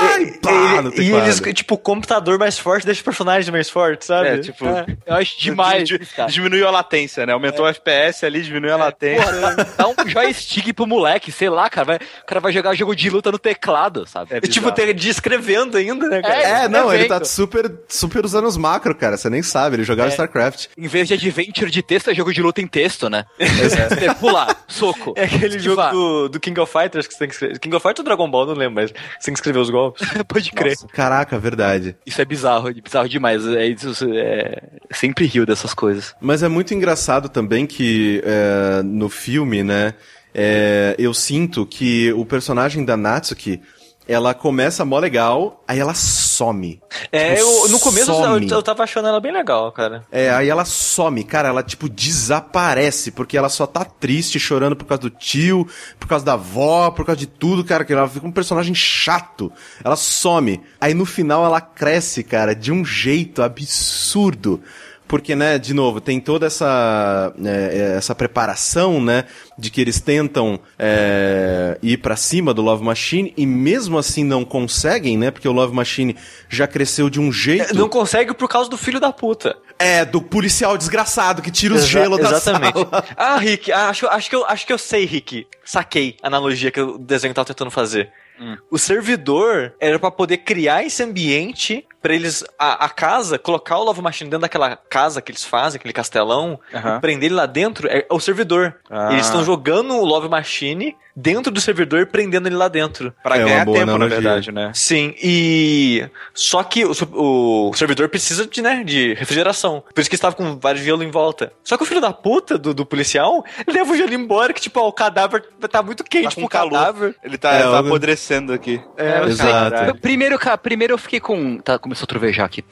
Ai, pá, e, e eles, tipo, o computador mais forte deixa o personagem mais forte, sabe? É, tipo, é. eu acho demais. Diminuiu a latência, né? Aumentou é. o FPS ali, diminuiu a é, latência. Porra, dá um joystick pro moleque, sei lá, cara. Vai, o cara vai jogar jogo de luta no teclado, sabe? É, tipo, descrevendo ainda, né, cara? É, não, ele tá super, super usando os macro, cara. Você nem sabe, ele jogava é. StarCraft. Em vez de adventure de texto, é jogo de luta em texto, né? É. Pular, soco. É aquele jogo do, do, King of Fighters que você tem que escrever. King of Fighters ou Dragon Ball, não lembro, mas você tem que escrever os golpes. Pode crer. Nossa, caraca, verdade. Isso é bizarro, bizarro demais. É, isso, é, sempre rio dessas coisas. Mas é muito engraçado também que é, no filme, né? É, eu sinto que o personagem da Natsuki ela começa mó legal, aí ela some. É, tipo, eu, no começo eu, eu tava achando ela bem legal, cara. É, aí ela some, cara, ela tipo desaparece, porque ela só tá triste, chorando por causa do tio, por causa da avó, por causa de tudo, cara, que ela fica um personagem chato. Ela some. Aí no final ela cresce, cara, de um jeito absurdo. Porque, né, de novo, tem toda essa, é, essa preparação, né, de que eles tentam é, ir para cima do Love Machine e mesmo assim não conseguem, né, porque o Love Machine já cresceu de um jeito... Não consegue por causa do filho da puta. É, do policial desgraçado que tira os Exa gelo da exatamente. sala. Ah, Rick, acho, acho, que eu, acho que eu sei, Rick. Saquei a analogia que o desenho tava tentando fazer. Hum. O servidor era para poder criar esse ambiente para eles a, a, casa colocar o Love Machine dentro daquela casa que eles fazem, aquele castelão, uhum. prender ele lá dentro é, é o servidor. Ah. Eles estão jogando o Love Machine dentro do servidor, prendendo ele lá dentro. Para é ganhar tempo, analogia. na verdade, né? Sim, e só que o, o, servidor precisa de, né, de refrigeração. Por isso que estava com vários gelo em volta. Só que o filho da puta do, do policial leva o gelo embora, que tipo, ó, o cadáver tá muito quente tá com calor. cadáver. Ele tá, é, tá apodrecendo aqui. É, Exato. Primeiro, primeiro eu fiquei com. Tá, começou a trovejar aqui.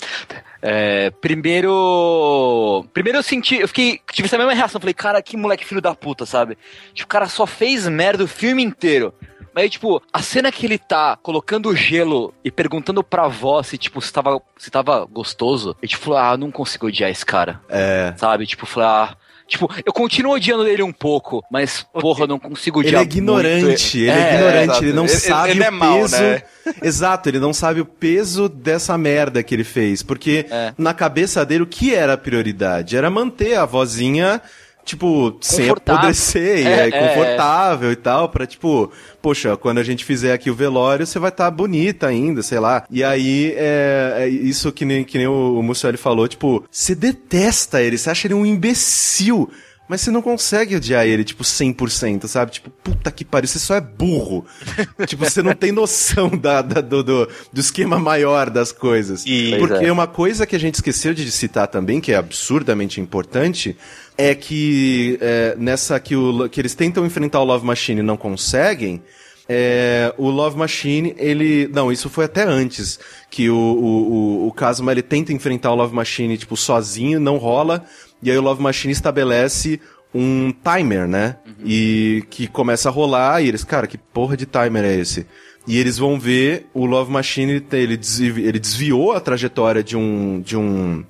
É, primeiro. Primeiro eu senti. Eu fiquei. Tive essa mesma reação. Falei, cara, que moleque filho da puta, sabe? Tipo, o cara só fez merda o filme inteiro. Mas, tipo, a cena que ele tá colocando gelo e perguntando pra avó se, tipo, se tava, se tava gostoso, e tipo, ah, não consigo odiar esse cara. É. Sabe? Tipo, falar, ah, Tipo, eu continuo odiando ele um pouco, mas, porra, eu não consigo odiar Ele é ignorante, ele é, é ignorante, ele não ele, sabe ele, ele o é peso... Mal, né? Exato, ele não sabe o peso dessa merda que ele fez, porque é. na cabeça dele o que era a prioridade? Era manter a vozinha tipo, sem apodrecer, é, é, é, confortável e tal, pra, tipo, poxa, quando a gente fizer aqui o velório, você vai estar tá bonita ainda, sei lá. E aí, é, é isso que nem, que nem o, o Mussolini falou, tipo, você detesta ele, você acha ele um imbecil. Mas você não consegue odiar ele, tipo, 100%, sabe? Tipo, puta que pariu, você só é burro. tipo, você não tem noção da, da do, do, do, esquema maior das coisas. E, Porque é. uma coisa que a gente esqueceu de citar também, que é absurdamente importante, é que é, nessa que, o, que eles tentam enfrentar o Love Machine e não conseguem, é, o Love Machine, ele. Não, isso foi até antes. Que o, o, o, o Kazuma ele tenta enfrentar o Love Machine, tipo, sozinho, não rola. E aí o Love Machine estabelece um timer, né? Uhum. E que começa a rolar, e eles, cara, que porra de timer é esse? E eles vão ver o Love Machine, ele, desvi ele desviou a trajetória de um. de um.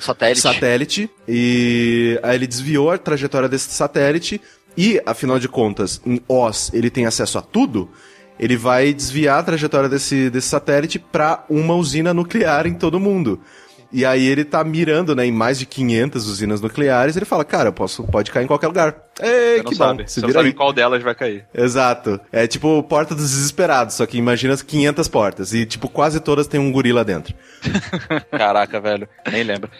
Satélite. Satélite. E aí ele desviou a trajetória desse satélite. E, afinal de contas, em Oz ele tem acesso a tudo. Ele vai desviar a trajetória desse, desse satélite para uma usina nuclear em todo mundo. E aí ele tá mirando, né, em mais de 500 usinas nucleares, ele fala, cara, posso, pode cair em qualquer lugar. Ei, que sabe. bom. Se Você não sabe em qual delas vai cair. Exato. É tipo porta dos desesperados, só que imagina as 500 portas e tipo quase todas tem um gorila dentro. Caraca, velho, nem lembro.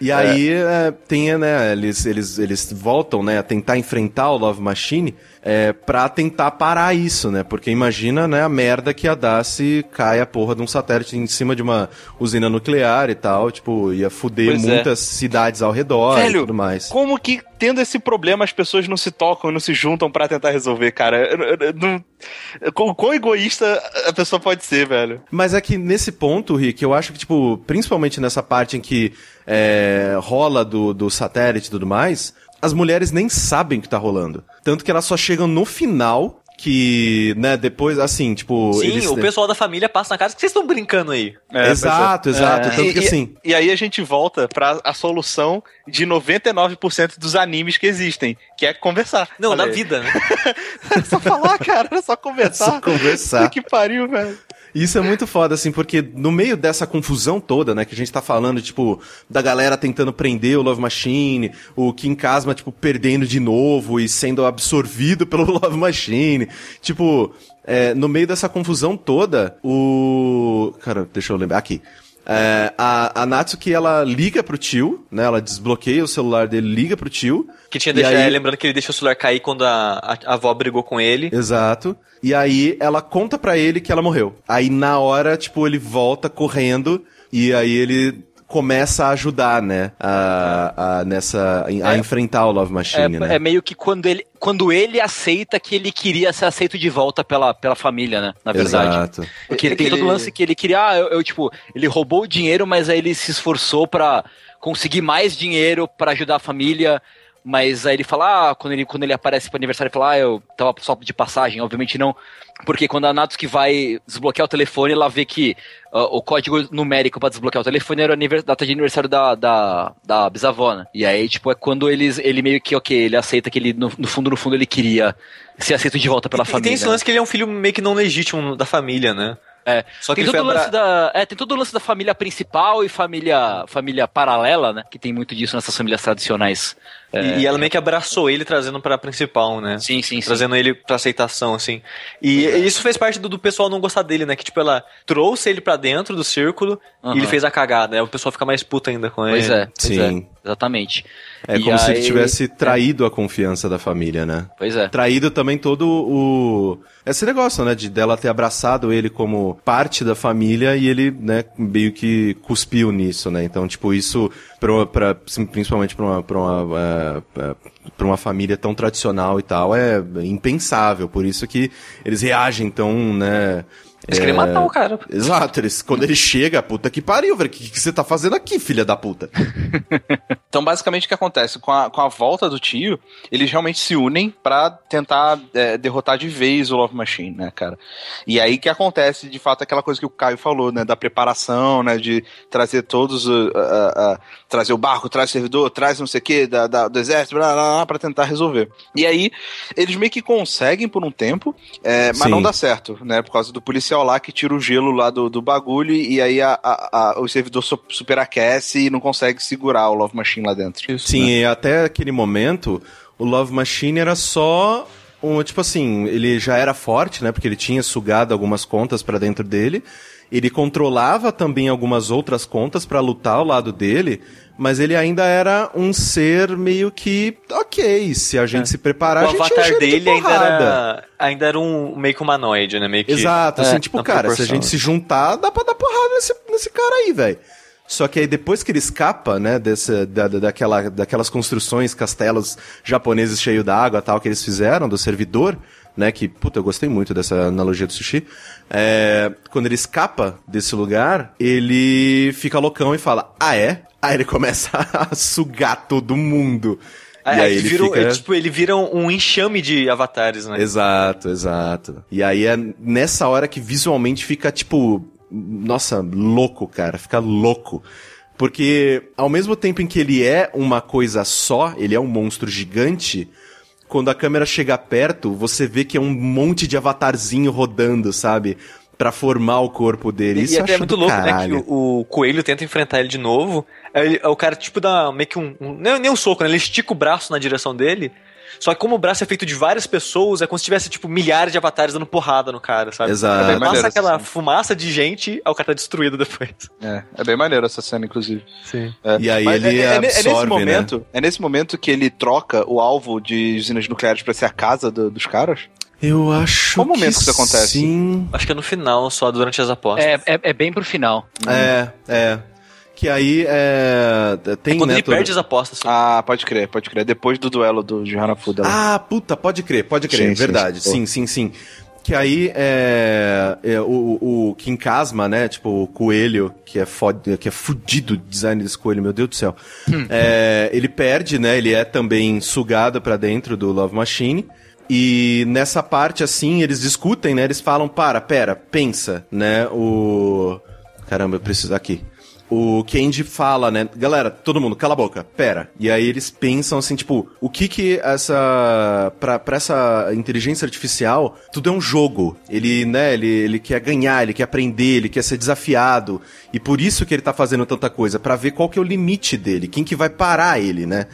E aí é. É, tem, né, eles, eles, eles voltam, né, a tentar enfrentar o Love Machine é, pra tentar parar isso, né? Porque imagina, né, a merda que ia dar se cai a porra de um satélite em cima de uma usina nuclear e tal, tipo, ia fuder pois é. muitas é. cidades ao redor Velho, e tudo mais. Como que, tendo esse problema, as pessoas não se tocam, não se juntam para tentar resolver, cara? Não, quão egoísta a pessoa pode ser, velho? Mas é que nesse ponto, Rick, eu acho que, tipo, principalmente nessa parte em que é, rola do, do satélite e tudo mais, as mulheres nem sabem o que tá rolando. Tanto que elas só chegam no final que, né, depois, assim, tipo... Sim, eles, o pessoal da família passa na casa, que vocês estão brincando aí? É, exato, é. exato. É. Tanto e, que, assim... E, e, aí a gente volta pra a solução de 99% dos animes que existem, que é conversar. Não, na vida, né? é só falar, cara, é só conversar. É só conversar. que pariu, velho. Isso é muito foda, assim, porque no meio dessa confusão toda, né, que a gente tá falando, tipo, da galera tentando prender o Love Machine, o Kim Kasma, tipo, perdendo de novo e sendo absorvido pelo Love Machine. Tipo, é, no meio dessa confusão toda, o. Cara, deixa eu lembrar. Aqui. É, a, a Natsuki, ela liga pro tio, né? Ela desbloqueia o celular dele, liga pro tio. Que tinha deixado, aí... lembrando que ele deixou o celular cair quando a, a, a avó brigou com ele. Exato. E aí ela conta pra ele que ela morreu. Aí na hora, tipo, ele volta correndo e aí ele começa a ajudar, né? A, a nessa. a é, enfrentar o Love Machine, é, né? É meio que quando ele, quando ele aceita que ele queria ser aceito de volta pela, pela família, né? Na verdade. Exato. Porque ele tem todo o lance que ele queria. Ah, eu, eu, tipo, ele roubou o dinheiro, mas aí ele se esforçou para conseguir mais dinheiro para ajudar a família Mas aí ele fala, ah, quando ele, quando ele aparece pro aniversário, ele fala, ah, eu tava só de passagem, obviamente não. Porque quando a Natsuki vai desbloquear o telefone, ela vê que uh, o código numérico para desbloquear o telefone era a data de aniversário da, da, da bisavó, né? E aí, tipo, é quando eles, ele meio que, ok, ele aceita que ele, no, no fundo, no fundo, ele queria ser aceito de volta pela e, família. E tem esse lance que ele é um filho meio que não legítimo da família, né? É. Só que tem todo, o lance da, é, tem todo o lance da família principal e família, família paralela, né? Que tem muito disso nessas famílias tradicionais. É, e, ela meio que abraçou ele trazendo pra principal, né? Sim, sim, Trazendo sim. ele pra aceitação, assim. E é. isso fez parte do, do, pessoal não gostar dele, né? Que, tipo, ela trouxe ele pra dentro do círculo uhum. e ele fez a cagada. Aí o pessoal fica mais puta ainda com pois ele. É, pois sim. É, exatamente. É e como aí... se ele tivesse traído a confiança da família, né? Pois é. Traído também todo o. Esse negócio, né? De dela ter abraçado ele como parte da família e ele, né, meio que cuspiu nisso, né? Então, tipo, isso, pra, pra, principalmente pra uma, pra uma, é, pra uma família tão tradicional e tal, é impensável. Por isso que eles reagem tão, né? Eles é... querem matar o cara. Exato, eles, quando ele chega, puta que pariu, velho. O que, que você tá fazendo aqui, filha da puta? então, basicamente, o que acontece? Com a, com a volta do tio, eles realmente se unem para tentar é, derrotar de vez o Love Machine, né, cara? E aí que acontece, de fato, aquela coisa que o Caio falou, né? Da preparação, né? De trazer todos. Uh, uh, uh, trazer o barco, traz o servidor, traz não sei o que, da, da, do exército, blá, blá, blá, pra tentar resolver. E aí, eles meio que conseguem por um tempo, é, mas Sim. não dá certo, né? Por causa do policial lá que tira o gelo lá do, do bagulho e aí a, a, a, o servidor superaquece e não consegue segurar o Love Machine lá dentro. Isso, Sim, né? e até aquele momento, o Love Machine era só um, tipo assim, ele já era forte, né? Porque ele tinha sugado algumas contas para dentro dele. Ele controlava também algumas outras contas para lutar ao lado dele, mas ele ainda era um ser meio que ok, se a gente é. se preparar, o a gente avatar dele de ainda era ainda era um meio que humanoide, né, meio que Exato, assim, é, tipo, cara, proporção. se a gente se juntar, dá para dar porrada nesse, nesse cara aí, velho. Só que aí depois que ele escapa, né, desse, da, daquela, daquelas construções, castelos japoneses cheios d'água tal que eles fizeram, do servidor, né, que, puta, eu gostei muito dessa analogia do sushi. É, quando ele escapa desse lugar, ele fica loucão e fala, ah é? Aí ele começa a sugar todo mundo. É, e aí ele, vira, fica... tipo, ele vira um enxame de avatares, né? Exato, exato. E aí é nessa hora que visualmente fica, tipo, nossa, louco, cara. Fica louco. Porque ao mesmo tempo em que ele é uma coisa só, ele é um monstro gigante, quando a câmera chega perto, você vê que é um monte de avatarzinho rodando, sabe? para formar o corpo dele. Isso e até é muito louco, caralho. né? Que o, o, coelho tenta enfrentar ele de novo. Aí, o cara, tipo, dá meio que um. um nem, nem um soco, né? Ele estica o braço na direção dele. Só que como o braço é feito de várias pessoas, é como se tivesse, tipo, milhares de avatares dando porrada no cara, sabe? Exato. É bem Passa aquela fumaça de gente, aí o cara tá destruído depois. É, é bem maneiro essa cena, inclusive. Sim. É. E aí Mas ele é, absorve, é, nesse momento, né? É nesse momento que ele troca o alvo de usinas nucleares pra ser a casa do, dos caras? Eu acho Qual momento que, isso acontece? Sim. Acho que é no final, só durante as apostas. É, é, é bem pro final. É, é. Que aí é. Tem, é quando né, ele perde as apostas. Sim. Ah, pode crer, pode crer. Depois do duelo do Johanna Fuda. Ah, puta, pode crer, pode crer. Sim, verdade. Sim, sim, sim. sim. Que aí é, é, o, o Kim Kasma, né? Tipo, o coelho, que é, fod, que é fudido o design desse coelho, meu Deus do céu. Hum. É, ele perde, né? Ele é também sugado para dentro do Love Machine. E nessa parte, assim, eles discutem, né? Eles falam, para, pera, pensa, né? O. Caramba, eu preciso. Aqui. O Kenji fala, né? Galera, todo mundo, cala a boca, pera. E aí eles pensam assim, tipo, o que que essa. Pra, pra essa inteligência artificial, tudo é um jogo. Ele, né, ele, ele quer ganhar, ele quer aprender, ele quer ser desafiado. E por isso que ele tá fazendo tanta coisa, para ver qual que é o limite dele, quem que vai parar ele, né?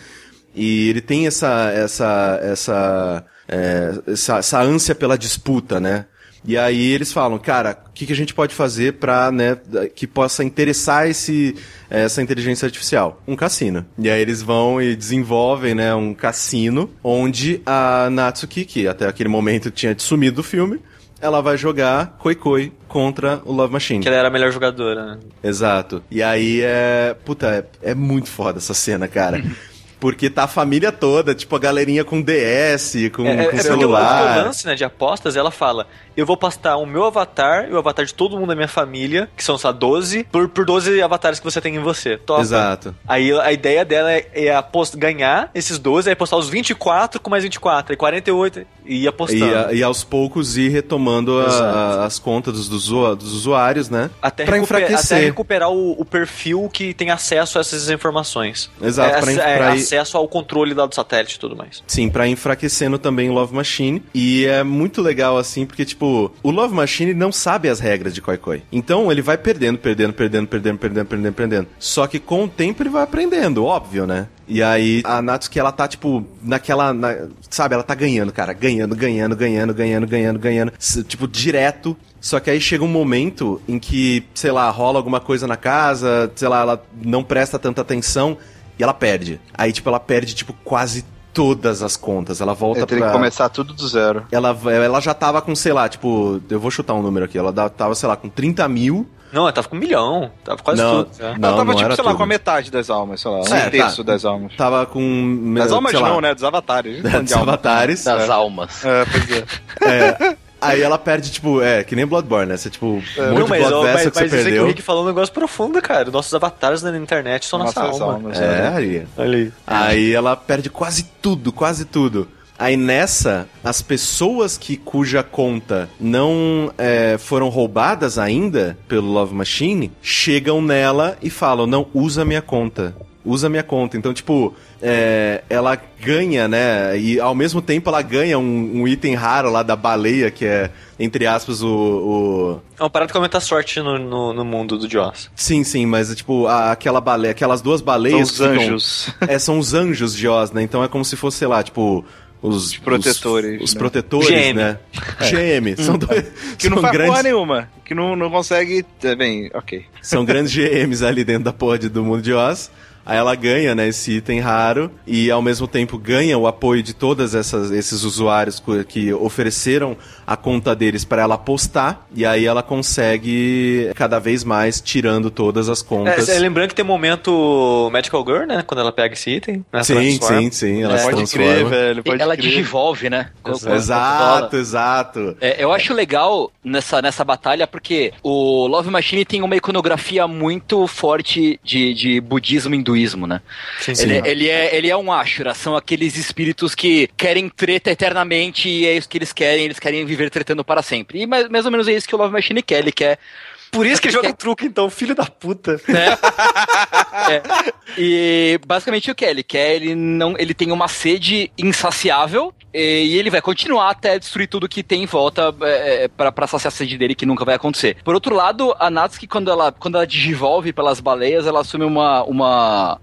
E ele tem essa. essa. essa é, essa, essa ânsia pela disputa, né? E aí eles falam, cara, o que, que a gente pode fazer para, né, que possa interessar esse, essa inteligência artificial? Um cassino. E aí eles vão e desenvolvem, né, um cassino onde a Natsuki, que até aquele momento tinha sumido do filme, ela vai jogar Koi Koi contra o Love Machine. Que ela era a melhor jogadora. Né? Exato. E aí é. Puta, é, é muito foda essa cena, cara. Porque tá a família toda, tipo, a galerinha com DS, com, É, com é porque o, celular. o lance né, de apostas, ela fala: eu vou postar o meu avatar e o avatar de todo mundo da minha família, que são só 12, por, por 12 avatares que você tem em você. Topa. Exato. Aí a ideia dela é, é apost- ganhar esses 12, aí postar os 24 com mais 24, aí 48 e ir apostando. E, e aos poucos ir retomando a- a- as contas dos, dos usu- dos usuários, né? Até, pra recuper- enfraquecer. até recuperar o, o perfil que tem acesso a essas informações. Exato, É, pra é, pra acesso ao controle lá do satélite e tudo mais. Sim, pra enfraquecendo também o Love Machine. E é muito legal, assim, porque, tipo, o Love Machine não sabe as regras de Koi Koi. Então ele vai perdendo, perdendo, perdendo, perdendo, perdendo, perdendo, perdendo. Só que com o tempo ele vai aprendendo, óbvio, né? E aí a Natsuki, ela tá, tipo, naquela. na- sabe, ela tá ganhando, cara. Ganhando, ganhando, ganhando, ganhando, ganhando, ganhando. Tipo, direto. Só que aí chega um momento em que, sei lá, rola alguma coisa na casa, sei lá, ela não presta tanta atenção e ela perde. Aí, tipo, ela perde, tipo, quase todas as contas. Ela volta Eu teria pra. que começar tudo do zero. Ela, ela já tava com, sei lá, tipo, eu vou chutar um número aqui. Ela tava, sei lá, com 30 mil. Não, ela tava com um milhão. Tava quase Não. tudo. já. Não, ela tava, não tipo, era sei lá, tudo. com a metade das almas, sei lá. Um É, terço tá. das almas. Tava com. Das almas sei lá, não, né? Dos avatares. Dos avatares. Das almas. É, pois é. É. Aí ela perde, tipo, é, que nem Bloodborne, né? Você, tipo, muito Não, mas, Blood mas, que mas você isso é que o perdeu. Rick falou um negócio profundo, cara. Nossos avatares na internet são nossa Nossas alma. almas, É, né? Aí. Aí ela perde quase tudo, quase tudo. Aí nessa, as pessoas que cuja conta não é, foram roubadas ainda pelo Love Machine chegam nela e falam: não, usa minha conta. Usa minha conta. Então, tipo, é, ela ganha, né? E ao mesmo tempo ela ganha um, um item raro lá da baleia, que é, entre aspas, o- o, É uma parada que aumenta a sorte no, no, no mundo do Joss. Sim, sim, mas tipo, a- aquela baleia, aquelas duas São baleias. os que ficam- anjos. é, são os anjos de Oz, né? Então é como se fosse, sei lá, tipo. Os, os protetores, Os, né? protetores, GM. né? GM. São, dois, Que não são faz porra grandes, nenhuma. Que não, não consegue. é, Bem, ok. são grandes GMs ali dentro da porra de- do mundo de Oz. Aí ela ganha, né, esse item raro e ao mesmo tempo ganha o apoio de todos esses usuários que ofereceram a conta deles para ela apostar e aí ela consegue cada vez mais tirando todas as contas. É, lembrando que tem um momento Magical Girl, né? Quando ela pega esse item. né, sim, sim, sim, ela É, se Pode transforma. crer, velho. Pode ela crer. digivolve, né? Exato. Exato, exato. É, eu acho legal nessa, nessa batalha porque o Love Machine tem uma iconografia muito forte de, de budismo e hinduísmo, né? Sim, Ele, ele é, ele é um Ashura, são aqueles espíritos que querem treta eternamente e é isso que eles querem, eles querem viver tretando para sempre. E mais, mais ou menos é isso que o Love Machine quer, ele quer Por isso que joga truque, então, filho da puta. né? É. E basicamente o que é? Ele quer, ele não, ele tem uma sede insaciável e, e ele vai continuar até destruir tudo que tem em volta é, é, pra, pra saciar a sede dele, que nunca vai acontecer. Por outro lado, a Natsuki, quando ela, quando ela digivolve pelas baleias, ela assume uma, uma,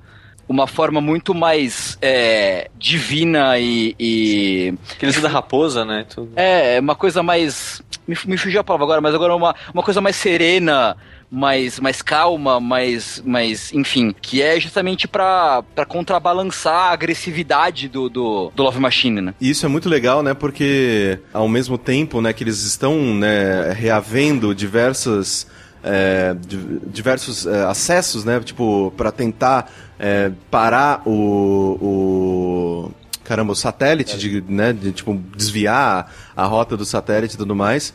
uma forma muito mais é, divina e, e da raposa, né? Tudo. é, uma coisa mais. Me, me fugiu a palavra agora, mas agora uma, uma coisa mais serena, mais, mais calma, mais, mais. Enfim, que é justamente pra contrabalançar a agressividade do, do, do Love Machine, né? E isso é muito legal, né? Porque ao mesmo tempo, né, que eles estão né, reavendo diversas é, di- diversos é, acessos, né? Tipo, para tentar é, parar o, o caramba, o satélite, de, né? De, tipo, desviar a rota do satélite e tudo mais.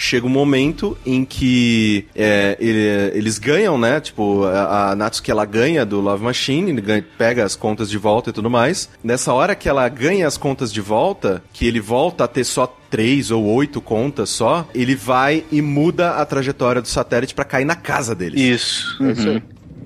Chega um momento em que é, ele- eles ganham, né? Tipo, a, a Natsuki ela ganha do Love Machine, ele ganha- pega as contas de volta e tudo mais. Nessa hora que ela ganha as contas de volta, que ele volta a ter só três ou oito contas só, ele vai e muda a trajetória do satélite pra cair na casa deles. Isso.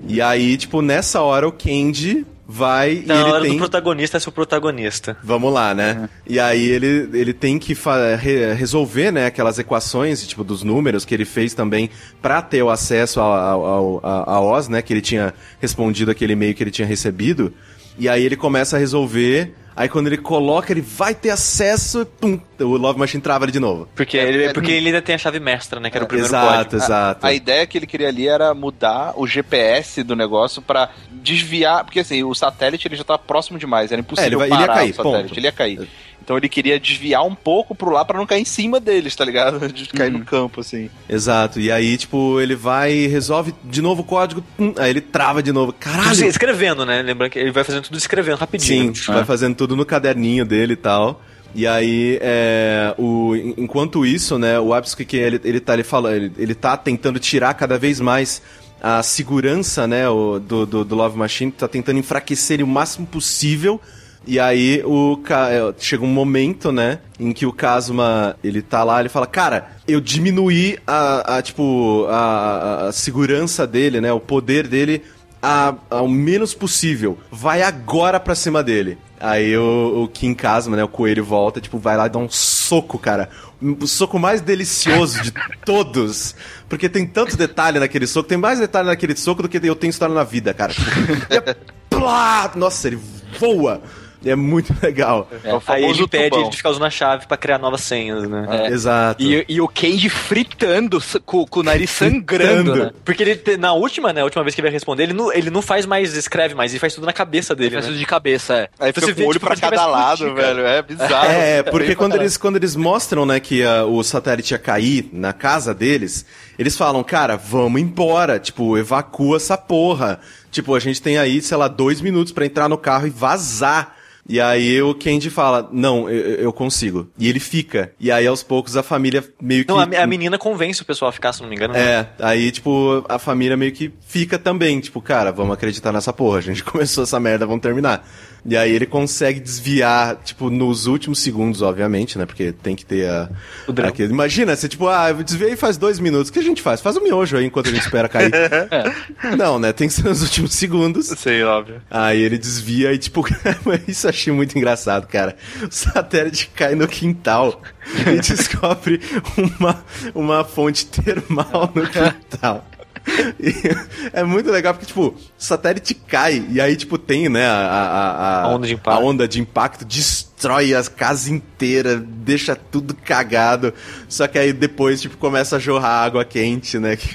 E aí, tipo, nessa hora o Kenji vai Na e ele hora tem... do protagonista é seu protagonista. Vamos lá, né? E aí ele, ele tem que re- resolver, né, aquelas equações, tipo, dos números que ele fez também pra ter o acesso ao, ao, ao- a, a Oz, né, que ele tinha respondido aquele e-mail que ele tinha recebido. E aí ele começa a resolver, aí quando ele coloca, ele vai ter acesso, pum, o Love Machine trava ele de novo. Porque, ele, porque ele ainda tem a chave mestra, né? Que era o primeiro exato, código. exato. A ideia que ele queria ali era mudar o GPS do negócio pra desviar, porque assim, o satélite ele já tá próximo demais, era É, impossível ele vai- ele ia parar cair, o satélite, ponto. ele ia cair. Então ele queria desviar um pouco pro lá para não cair em cima deles, tá ligado? De cair uhum. no campo, assim. Exato. E aí, tipo, ele vai e resolve de novo o código, hum, aí ele trava de novo. Caralho! Sim, escrevendo, né? Lembrando que ele vai fazendo tudo escrevendo rapidinho. Sim, ah. vai fazendo tudo no caderninho dele e tal. E aí, é, o, enquanto isso, né, o Absky, ele, ele, tá, ele, fala, ele, ele tá tentando tirar cada vez mais a segurança, né, o, do, do, do Love Machine, tá tentando enfraquecer ele o máximo possível. E aí o é, chega um momento, né, em que o Kazuma, ele tá lá, ele fala, cara, eu diminuí a, a tipo, a, a, segurança dele, né, o poder dele a, ao menos possível. Vai agora pra cima dele. Aí o, o Kim Kazuma, né, o coelho volta, tipo, vai lá e dá um soco, cara. O soco mais delicioso de todos. Porque tem tanto detalhe naquele soco, tem mais detalhe naquele soco do que eu tenho história na vida, cara. É, plá, nossa, ele voa. É muito legal. É, é aí ele pede de ficar usando a chave pra criar novas senhas, né? É. Exato. E, e, o Kenji fritando com, com o nariz sangrando, né? Porque ele, na última, né, a última vez que ele vai responder, ele não, ele não faz mais, escreve mais, ele faz tudo na cabeça dele, ele faz né? tudo de cabeça, é. Aí você vê, o olho tipo, pra cada lado, velho, é bizarro. É, porque quando eles, quando eles mostram, né, que uh, o satélite ia cair na casa deles, eles falam, cara, vamos embora, tipo, evacua essa porra. Tipo, a gente tem aí, sei lá, dois minutos para entrar no carro e vazar. E aí o Kenji fala, não, eu, eu, consigo. E ele fica. E aí aos poucos a família meio que... Não, a, a menina convence o pessoal a ficar, se não me engano. É, né? aí tipo, a família meio que fica também. Tipo, cara, vamos acreditar nessa porra. A gente começou essa merda, vamos terminar. E aí ele consegue desviar, tipo, nos últimos segundos, obviamente, né? Porque tem que ter a. O aquele, imagina, você, tipo, ah, eu desviei faz dois minutos. O que a gente faz? Faz o um miojo aí enquanto a gente espera cair. é. Não, né? Tem que ser nos últimos segundos. Sei, óbvio. Aí ele desvia e, tipo, isso achei muito engraçado, cara. O satélite cai no quintal e descobre uma, uma fonte termal no quintal é muito legal porque, tipo, o satélite cai e aí, tipo, tem, né, a, a, a, onda, de impacto. a onda de impacto destrói a casa inteira, deixa tudo cagado. Só que aí depois, tipo, começa a jorrar água quente, né? Que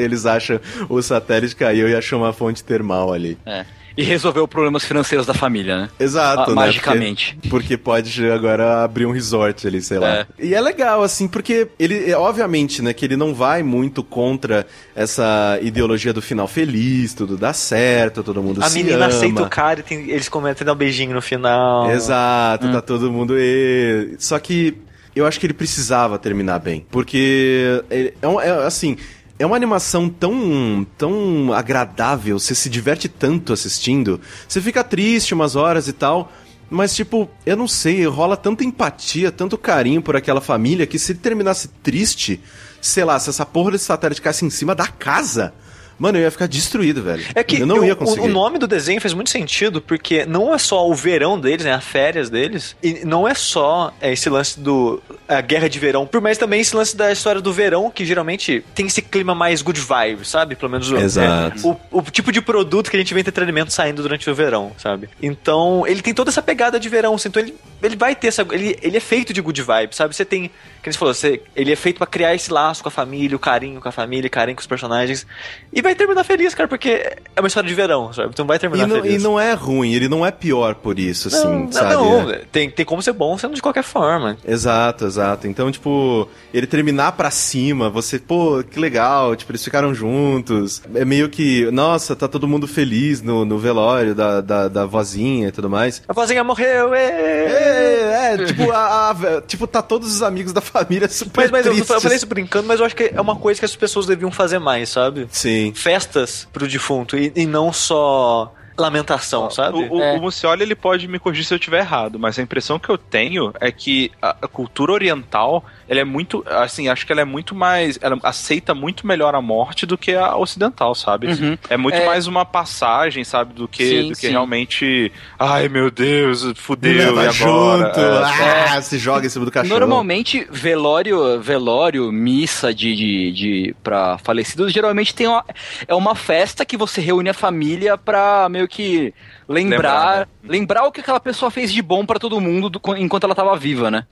eles acham o satélite caiu e achou uma fonte termal ali. É e resolveu problemas financeiros da família, né? Exato, ah, né? Magicamente. Porque, porque, pode agora abrir um resort ali, sei lá. É. E é legal, assim, porque ele, obviamente, né, que ele não vai muito contra essa ideologia do final feliz, tudo dá certo, todo mundo a se ama. A menina aceita o cara e tem, eles começam a dar um beijinho no final. Exato, hum. tá todo mundo... E... Só que eu acho que ele precisava terminar bem. Porque, é, é assim, é uma animação tão, tão agradável, você se diverte tanto assistindo. Você fica triste umas horas e tal, mas tipo, eu não sei, rola tanta empatia, tanto carinho por aquela família que se ele terminasse triste, sei lá, se essa porra desse satélite caísse em cima da casa, Mano, eu ia ficar destruído, velho. É que eu não eu, ia conseguir. O, nome do desenho faz muito sentido, porque não é só o verão deles, né? As férias deles. E não é só é, esse lance do. A guerra de verão. Por mais também esse lance da história do verão, que geralmente tem esse clima mais good vibe, sabe? Pelo menos Exato. É, o, o tipo de produto que a gente vê entretenimento saindo durante o verão, sabe? Então, ele tem toda essa pegada de verão. Assim, então, ele, ele vai ter essa. Ele, ele é feito de good vibe, sabe? Você tem. Que você falou, você, ele é feito para criar esse laço com a família, o carinho com a família, carinho com os personagens. E vai terminar feliz, cara, porque é uma história de verão, sabe? Então vai terminar e não, feliz. E não é ruim, ele não é pior por isso, assim, não, sabe? Não, é. tem, tem como ser bom sendo de qualquer forma. Exato, exato. Então, tipo, ele terminar pra cima, você, pô, que legal, tipo, eles ficaram juntos. É meio que, nossa, tá todo mundo feliz no, no velório da, da, da vozinha e tudo mais. A vozinha morreu, é, é, é tipo, a, a, tipo, tá todos os amigos da família super Mas, mas eu, eu falei isso brincando, mas eu acho que é uma coisa que as pessoas deviam fazer mais, sabe? Sim. Festa festas pro defunto e, e não só lamentação, sabe? O, o, é. o Mucioli, ele pode me corrigir se eu estiver errado, mas a impressão que eu tenho é que a, a cultura oriental ela é muito, assim, acho que ela é muito mais, ela aceita muito melhor a morte do que a ocidental, sabe? Uhum. É muito é... mais uma passagem, sabe, do que, sim, do que realmente, ai meu Deus, fudeu, e agora? Junto, é, ah, se joga em cima do cachorro. Normalmente, velório, velório, missa de, de, de pra falecidos, geralmente tem uma, é uma festa que você reúne a família pra meio que lembrar, lembrar, né? lembrar o que aquela pessoa fez de bom para todo mundo do, enquanto ela tava viva, né?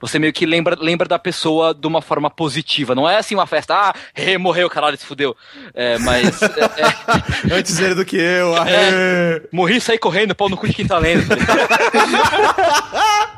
Você meio que lembra, lembra da pessoa de uma forma positiva. Não é assim uma festa, ah, hey, morreu, caralho, se fudeu. É, mas. é, é... Antes ele do que eu, é, Morri, saí correndo, pau no cu de quem tá lendo.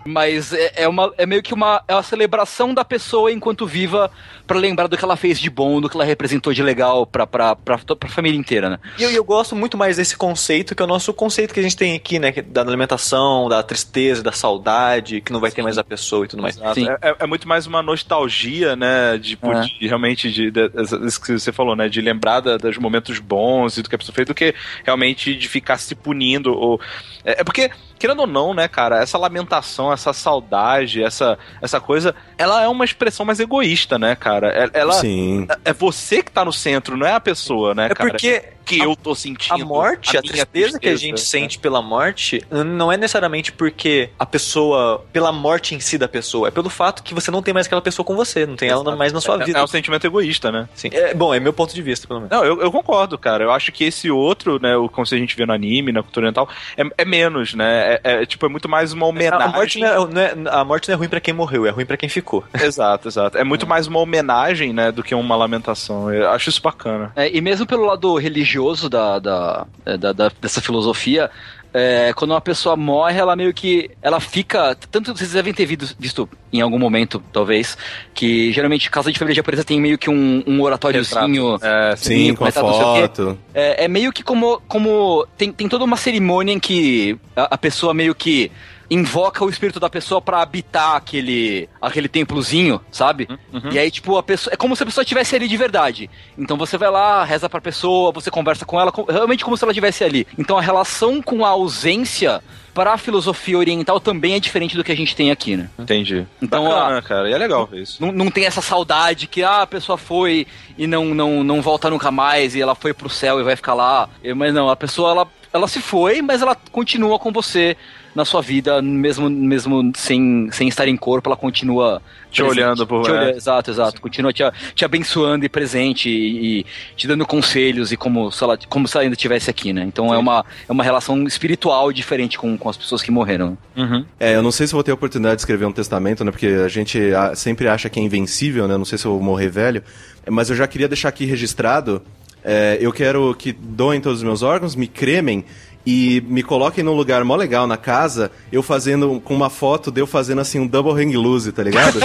Mas é, é, uma, é meio que uma, é uma celebração da pessoa enquanto viva para lembrar do que ela fez de bom, do que ela representou de legal pra, pra, pra, pra família inteira, né? E eu, eu gosto muito mais desse conceito, que é o nosso conceito que a gente tem aqui, né? Da alimentação, da tristeza, da saudade, que não vai Sim. ter mais a pessoa e tudo mais. Sim. É, é, é, muito mais uma nostalgia, né? De, é. de realmente, de, de, de, isso que você falou, né? De lembrar da, dos momentos bons e do que a pessoa fez, do que realmente de ficar se punindo. Ou... É, é porque querendo ou não, né, cara, essa lamentação, essa saudade, essa, essa coisa, ela é uma expressão mais egoísta, né, cara? É, ela, Sim. É, é você que tá no centro, não é a pessoa, né, é cara? É porque que a, eu tô sentindo. A morte, a, a tristeza, tristeza, que a gente né? sente pela morte, não é necessariamente porque a pessoa, pela morte em si da pessoa, é pelo fato que você não tem mais aquela pessoa com você, não tem Exato. ela mais na sua é, vida. É um sentimento egoísta, né? Sim. É, bom, é meu ponto de vista, pelo menos. Não, eu, eu concordo, cara. Eu acho que esse outro, né, o como a gente vê no anime, na cultura oriental, é, é menos, né? É, é, tipo, é muito mais uma homenagem. A morte não, é, não é, a morte não é ruim para quem morreu, é ruim para quem ficou. Exato, exato. É muito é. mais uma homenagem, né, do que uma lamentação. Eu acho isso bacana. É, e mesmo pelo lado religioso da, da é, da, da, dessa filosofia, é, quando uma pessoa morre, ela meio que. Ela fica. Tanto vocês devem ter visto, visto em algum momento, talvez, que geralmente casa de família japonesa tem meio que um, um oratóriozinho. É, sim, com a foto. É, é, meio que como. como tem, tem toda uma cerimônia em que a, a pessoa meio que invoca o espírito da pessoa para habitar aquele aquele templozinho, sabe? Uhum, uhum. E aí, tipo, a pessoa. É como se a pessoa estivesse ali de verdade. Então você vai lá, reza pra pessoa, você conversa com ela, realmente como se ela estivesse ali. Então a relação com a ausência para a filosofia oriental também é diferente do que a gente tem aqui, né? Entendi. Então, Bacana, cara, e é legal isso. Não, não tem essa saudade que ah, a pessoa foi e não, não, não volta nunca mais e ela foi pro céu e vai ficar lá. Mas não, a pessoa ela, ela se foi, mas ela continua com você na sua vida, mesmo, mesmo sem, sem estar em corpo, ela continua te presente, olhando por te olhando, Exato, exato. Sim. Continua te, te abençoando e presente e, e, te dando conselhos e como se ela, como se ela ainda estivesse aqui, né? Então é uma, é uma relação espiritual diferente com, com as pessoas que morreram. Uhum. É, eu não sei se vou ter a oportunidade de escrever um testamento, né? Porque a gente sempre acha que é invencível, né? Não sei se eu vou morrer velho. Mas eu já queria deixar aqui registrado. É, eu quero que doem todos os meus órgãos, me cremem e me coloquem num lugar mó legal na casa, eu fazendo com uma foto de eu fazendo assim um double hang loose, tá ligado?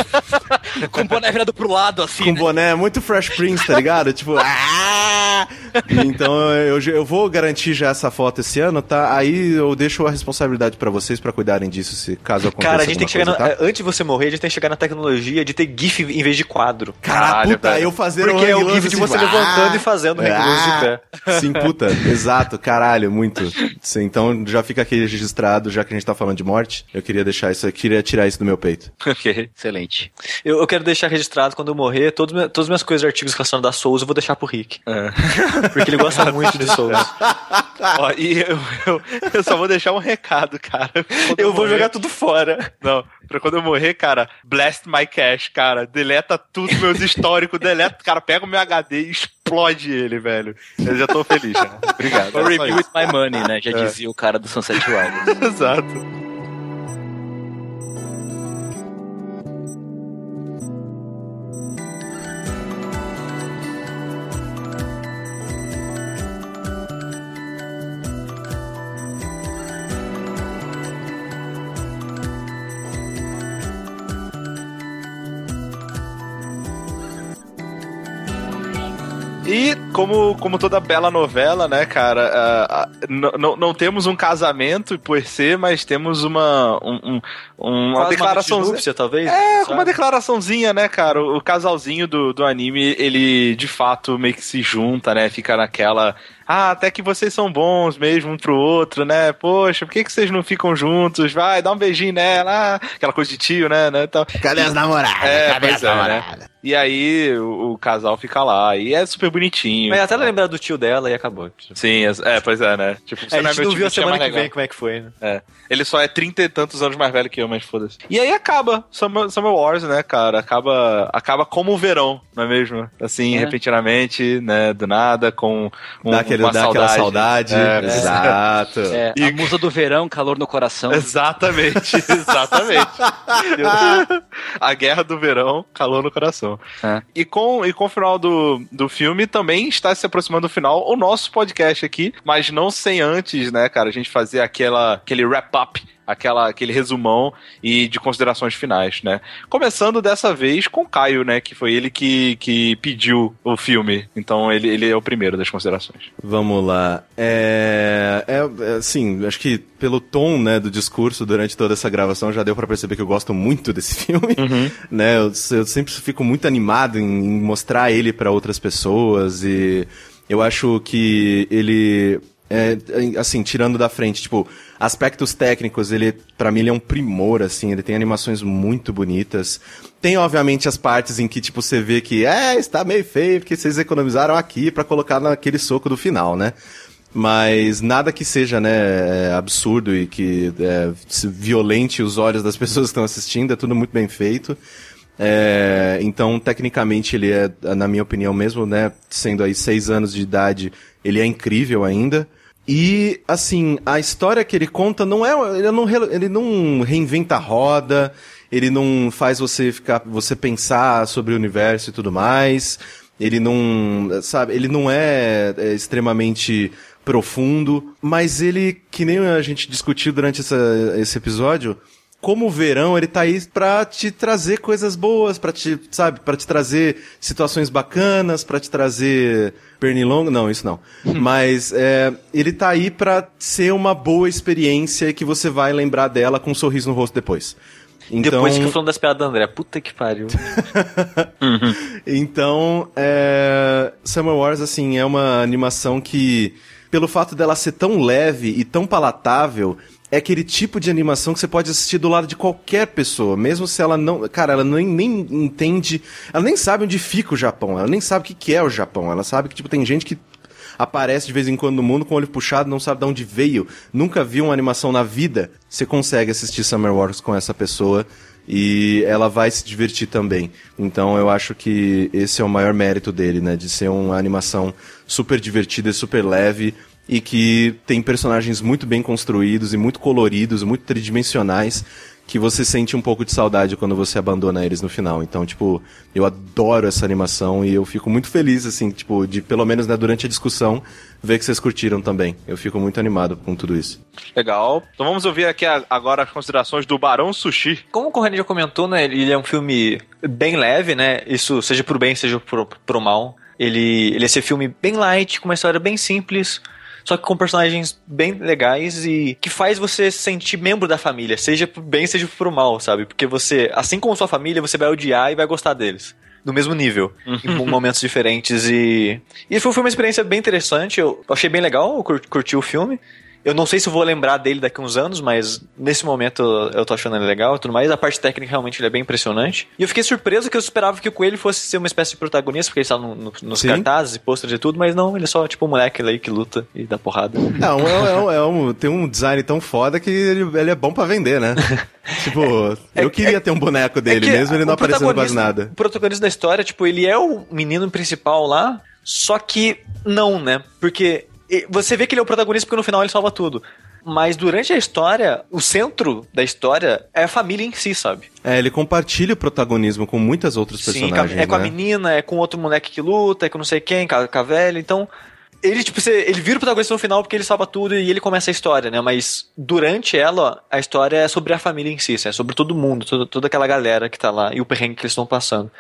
com o boné virado pro lado, assim. Com né? boné muito Fresh Prince, tá ligado? tipo, ah! Então eu, eu vou garantir já essa foto esse ano, tá? Aí eu deixo a responsabilidade para vocês para cuidarem disso, se caso aconteça. Cara, a gente tem que chegar. Coisa, na, tá? Antes de você morrer, a gente tem que chegar na tecnologia de ter GIF em vez de quadro. Caralho, puta, velho. eu fazer Porque é o GIF de você assim, levantando ah, e fazendo hang loose de pé. Sim, puta, exato, caralho, muito. Sim, então já fica aqui registrado, já que a gente tá falando de morte, eu queria deixar isso, eu queria tirar isso do meu peito. ok, excelente. Eu, eu quero deixar registrado quando eu morrer, todos, todas as minhas coisas, artigos relacionados a Souls, eu vou deixar pro Rick. É. Porque ele gosta muito de Souls. Ó, e eu, eu, eu, só vou deixar um recado, cara. Eu, eu, vou morrer... jogar tudo fora. Não, pra quando eu morrer, cara, blast my cache, cara. Deleta tudo meus históricos, deleta, cara, pega o meu HD e explode ele, velho. Eu já tô feliz, né? Obrigado. Or review with my money, né? Já é. dizia o cara do Sunset Riders. Exato. E como, como toda bela novela, né, cara, uh, uh, não temos um casamento por ser, mas temos uma, um, um, uma declaração. Uma talvez? É, sabe? uma declaraçãozinha, né, cara? O, o casalzinho do, do anime, ele de fato meio que se junta, né? Fica naquela ah, até que vocês são bons mesmo um pro outro, né? Poxa, por que, que vocês não ficam juntos? Vai, dá um beijinho nela, ah, aquela coisa de tio, né? né então, Cadê as namoradas? É, Cadê as é, namoradas? Né? E aí o, o, casal fica lá, e é super bonitinho. Mas até lembrar do tio dela e acabou. Sim, é, pois é, né? Tipo, você é, a gente não, não viu a semana que vem como é que foi, né? É. Ele só é trinta e tantos anos mais velho que eu, mas foda-se. E aí acaba Summer, Summer Wars, né, cara? Acaba, acaba como o verão, não é mesmo? Assim, é. repentinamente, né, do nada, com um, dá aquele, dá saudade. saudade. É, exato. É, e... A musa do verão, calor no coração. Exatamente, exatamente. a guerra do verão, calor no coração. É. E, com, e com o final do, do filme também está se aproximando do final o nosso podcast aqui, mas não sem antes, né, cara, a gente fazer aquela, aquele wrap-up aquela, aquele resumão e de considerações finais, né? Começando dessa vez com Caio, né? Que foi ele que, que pediu o filme. Então ele, ele é o primeiro das considerações. Vamos lá. É, é, assim, acho que pelo tom, né, do discurso durante toda essa gravação já deu para perceber que eu gosto muito desse filme, uhum. né? Eu, eu, sempre fico muito animado em, em mostrar ele para outras pessoas e eu acho que ele é, assim, tirando da frente, tipo, aspectos técnicos, ele, para mim, ele é um primor, assim, ele tem animações muito bonitas. Tem, obviamente, as partes em que, tipo, você vê que, é, está meio feio, porque vocês economizaram aqui para colocar naquele soco do final, né? Mas nada que seja, né, é, absurdo e que é, violente os olhos das pessoas que estão assistindo, é tudo muito bem feito. É, então, tecnicamente, ele é, na minha opinião mesmo, né, sendo aí seis anos de idade, ele é incrível ainda. E, assim, a história que ele conta não é. Ele não, ele não reinventa a roda, ele não faz você ficar. você pensar sobre o universo e tudo mais. Ele não. Sabe, ele não é, é extremamente profundo, mas ele, que nem a gente discutiu durante essa, esse episódio, como o verão, ele tá aí pra te trazer coisas boas, pra te, sabe, para te trazer situações bacanas, pra te trazer pernilongo, não, isso não. Mas é, ele tá aí pra ser uma boa experiência que você vai lembrar dela com um sorriso no rosto depois. Então... Depois que falando das piadas da André, puta que pariu. uhum. Então, é... Summer Wars, assim, é uma animação que, pelo fato dela ser tão leve e tão palatável, é aquele tipo de animação que você pode assistir do lado de qualquer pessoa, mesmo se ela não. Cara, ela nem, nem entende. Ela nem sabe onde fica o Japão, ela nem sabe o que é o Japão. Ela sabe que, tipo, tem gente que aparece de vez em quando no mundo com o olho puxado, não sabe de onde veio, nunca viu uma animação na vida. Você consegue assistir Summer Wars com essa pessoa e ela vai se divertir também. Então eu acho que esse é o maior mérito dele, né? De ser uma animação super divertida e super leve e que tem personagens muito bem construídos e muito coloridos, muito tridimensionais, que você sente um pouco de saudade quando você abandona eles no final. Então, tipo, eu adoro essa animação e eu fico muito feliz, assim, tipo, de pelo menos né, durante a discussão, ver que vocês curtiram também. Eu fico muito animado com tudo isso. Legal. Então vamos ouvir aqui agora as considerações do Barão Sushi. Como o Corrêa já comentou, né, ele é um filme bem leve, né, isso seja pro bem, seja pro, pro mal. Ele, ele é esse filme bem light, com uma história bem simples, só que com personagens bem legais e que faz você se sentir membro da família, seja pro bem, seja pro mal, sabe? Porque você, assim como sua família, você vai odiar e vai gostar deles. No mesmo nível, em uhum. momentos diferentes. E, e foi, foi uma experiência bem interessante. Eu achei bem legal, eu curti o filme. Eu não sei se eu vou lembrar dele daqui uns anos, mas nesse momento eu tô achando ele legal e tudo mais. A parte técnica realmente ele é bem impressionante. E eu fiquei surpreso que eu esperava que o Coelho fosse ser uma espécie de protagonista, porque ele está no, no, nos Sim. cartazes e posters e tudo, mas não, ele é só tipo um moleque aí que luta e dá porrada. Não, é, é, é um, tem um design tão foda que ele, ele é bom para vender, né? tipo, é, eu queria é, ter um boneco é dele, mesmo ele não aparecendo quase nada. O protagonista da história, tipo, ele é o menino principal lá, só que não, né? Porque você vê que ele é o protagonista porque no final ele salva tudo. Mas durante a história, o centro da história é a família em si, sabe? É, ele compartilha o protagonismo com muitas outras personagens. Sim, é com a né? menina, é com outro moleque que luta, é com não sei quem, com a, com a velha. Então, ele, tipo, ele vira o protagonista no final porque ele salva tudo e ele começa a história, né? Mas durante ela, a história é sobre a família em si, é sobre todo mundo, toda, toda aquela galera que tá lá e o perrengue que eles estão passando.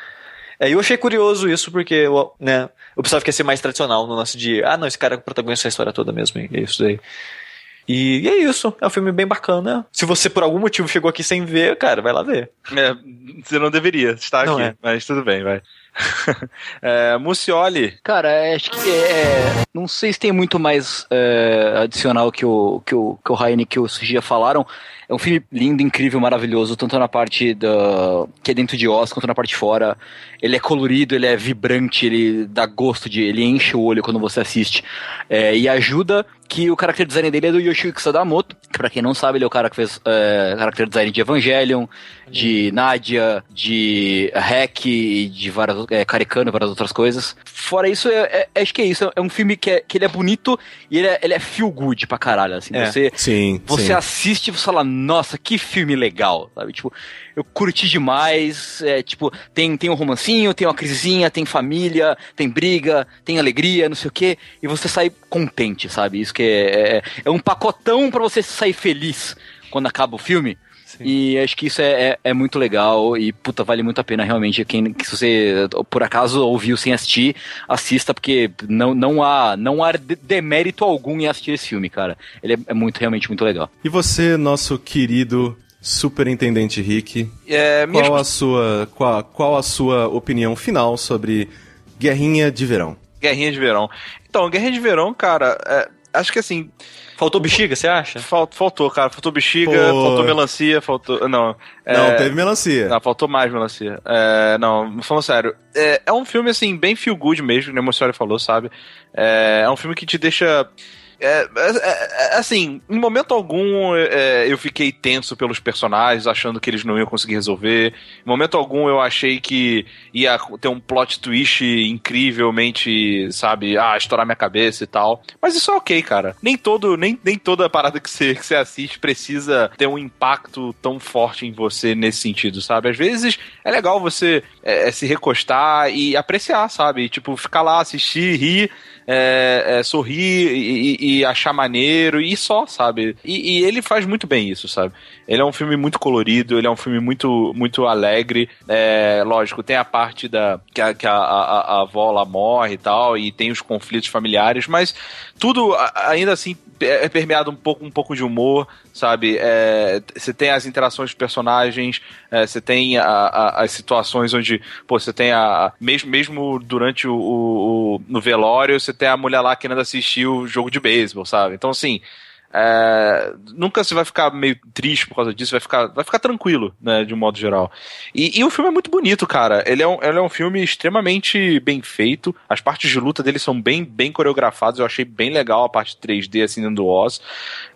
É, eu achei curioso isso, porque né, eu pensava que ia ser mais tradicional no lance de, ah, não, esse cara é o protagonista da história toda mesmo, e é isso aí. E, e, é isso, é um filme bem bacana. Se você por algum motivo chegou aqui sem ver, cara, vai lá ver. É, você não deveria estar não aqui, é. mas tudo bem, vai. É, Mucioli. Cara, acho que é. Não sei se tem muito mais é, adicional que o, que o, que o Raine e o Sugia falaram. É um filme lindo, incrível, maravilhoso, tanto na parte da, que é dentro de Oz, quanto na parte de fora. Ele é colorido, ele é vibrante, ele dá gosto de. ele enche o olho quando você assiste. É, e ajuda que o character design dele é do Yoshiyuki Sadamoto, que pra quem não sabe, ele é o cara que fez é, character design de Evangelion, de Nadia, de Hack e de várias, é, Karikano e várias outras coisas. Fora isso, é, é, acho que é isso. É um filme que, é, que ele é bonito e ele é, ele é feel good pra caralho, assim. É. Você, sim, você sim. assiste e você fala, nossa, que filme legal, sabe? Tipo, eu curti demais. É, tipo, tem, tem um romancinho, tem uma crisezinha, tem família, tem briga, tem alegria, não sei o quê. E você sai contente, sabe? Isso que é, é, é um pacotão para você sair feliz quando acaba o filme. Sim. E acho que isso é, é, é, muito legal e, puta, vale muito a pena realmente. Quem, se você, por acaso, ouviu sem assistir, assista, porque não, não, há, não há demérito algum em assistir esse filme, cara. Ele é, é muito, realmente muito legal. E você, nosso querido Superintendente Rick, é, qual, a sua, qual, qual a sua opinião final sobre Guerrinha de Verão? Guerrinha de Verão. Então, Guerrinha de Verão, cara, é, acho que assim Faltou bexiga, você acha? Falt, faltou, cara. Faltou bexiga, Pô. faltou melancia, faltou. Não. É... Não, teve melancia. Não, faltou mais melancia. É... Não, falando sério. É, é um filme, assim, bem feel good mesmo, como o senhor falou, sabe? É... é um filme que te deixa é, é, é, assim, em momento algum é, eu fiquei tenso pelos personagens, achando que eles não iam conseguir resolver. Em momento algum eu achei que ia ter um plot twist incrivelmente, sabe, ah, estourar minha cabeça e tal. Mas isso é ok, cara. Nem todo, nem, nem toda parada que você, que você assiste precisa ter um impacto tão forte em você nesse sentido, sabe? Às vezes é legal você é, é se recostar e apreciar, sabe? Tipo, ficar lá, assistir, rir é, é, sorrir e, e, achar maneiro e só, sabe? E, e, ele faz muito bem isso, sabe? Ele é um filme muito colorido, ele é um filme muito, muito alegre. É, lógico, tem a parte da que a, que a, a, a avó lá morre e tal, e tem os conflitos familiares, mas tudo ainda assim é permeado um pouco, um pouco de humor, sabe? É, você tem as interações dos personagens, é, você tem a, a, as situações onde, pô, você tem a. Mesmo, mesmo durante o, o, o, no velório, você tem a mulher lá querendo assistir o jogo de beisebol, sabe? Então, assim. É, nunca você vai ficar meio triste por causa disso, vai ficar, vai ficar tranquilo, né, de um modo geral. E, e o filme é muito bonito, cara. Ele é, um, ele é um filme extremamente bem feito. As partes de luta dele são bem, bem coreografadas. Eu achei bem legal a parte 3D, assim, do Oz.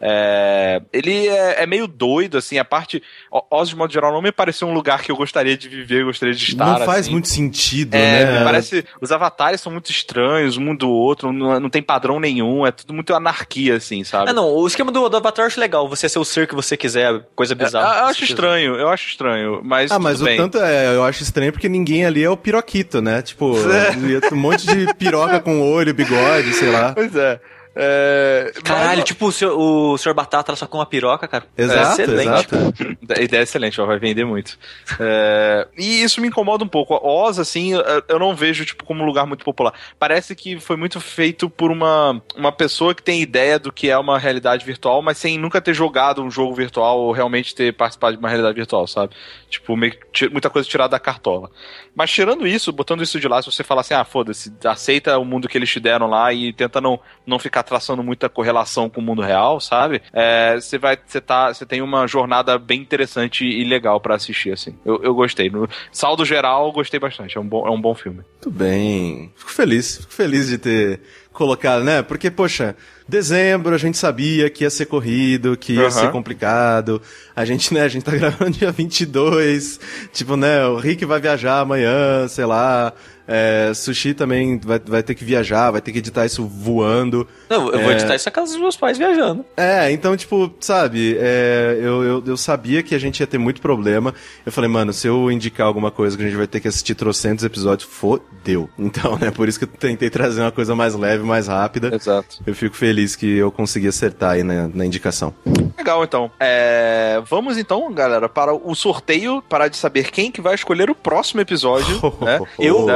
É, ele é, é, meio doido, assim. A parte. Oz, de modo geral, não me pareceu um lugar que eu gostaria de viver, gostaria de estar. Não faz assim. muito sentido, é, né? Parece. Os avatares são muito estranhos, um do outro, não, não tem padrão nenhum. É tudo muito anarquia, assim, sabe? Ah, não o esquema do, do Avatar eu acho legal. Você ser o ser que você quiser, coisa é, bizarra. É, eu acho estranho, eu acho estranho. Mas ah, mas o bem. tanto é, eu acho estranho porque ninguém ali é o piroquito, né? Tipo, é. um monte de piroca com olho, bigode, sei lá. Pois é. É, Caralho, mas... tipo o senhor, o senhor Batata só com uma piroca, cara. Exato, é excelente. Exato. A ideia é excelente, ó, vai vender muito. É, e isso me incomoda um pouco. Oz, assim, eu não vejo tipo, como um lugar muito popular. Parece que foi muito feito por uma, uma pessoa que tem ideia do que é uma realidade virtual, mas sem nunca ter jogado um jogo virtual ou realmente ter participado de uma realidade virtual, sabe? Tipo, meio, muita coisa tirada da cartola. Mas tirando isso, botando isso de lá, se você falar assim, ah, foda-se, aceita o mundo que eles te deram lá e tenta não, não ficar traçando muita correlação com o mundo real, sabe? É, você vai, você tá, você tem uma jornada bem interessante e legal para assistir, assim. Eu, eu gostei. No saldo geral, gostei bastante. É um bom, é um bom filme. Muito bem. Fico feliz, fico feliz de ter colocado, né? Porque, poxa, dezembro a gente sabia que ia ser corrido, que ia uhum. ser complicado. A gente, né, a gente tá gravando dia 22. Tipo, né, o Rick vai viajar amanhã, sei lá. É, sushi também vai, vai ter que viajar, vai ter que editar isso voando. Não, eu é... vou editar isso na casa dos meus pais viajando. É, então, tipo, sabe, é, eu, eu, eu, sabia que a gente ia ter muito problema. Eu falei, mano, se eu indicar alguma coisa que a gente vai ter que assistir trocentos episódios, fodeu. Então, né, por isso que eu tentei trazer uma coisa mais leve, mais rápida. Exato. Eu fico feliz que eu consegui acertar aí na, na indicação. Legal, então. É, vamos então, galera, para o sorteio, para de saber quem que vai escolher o próximo episódio. né? Eu ou.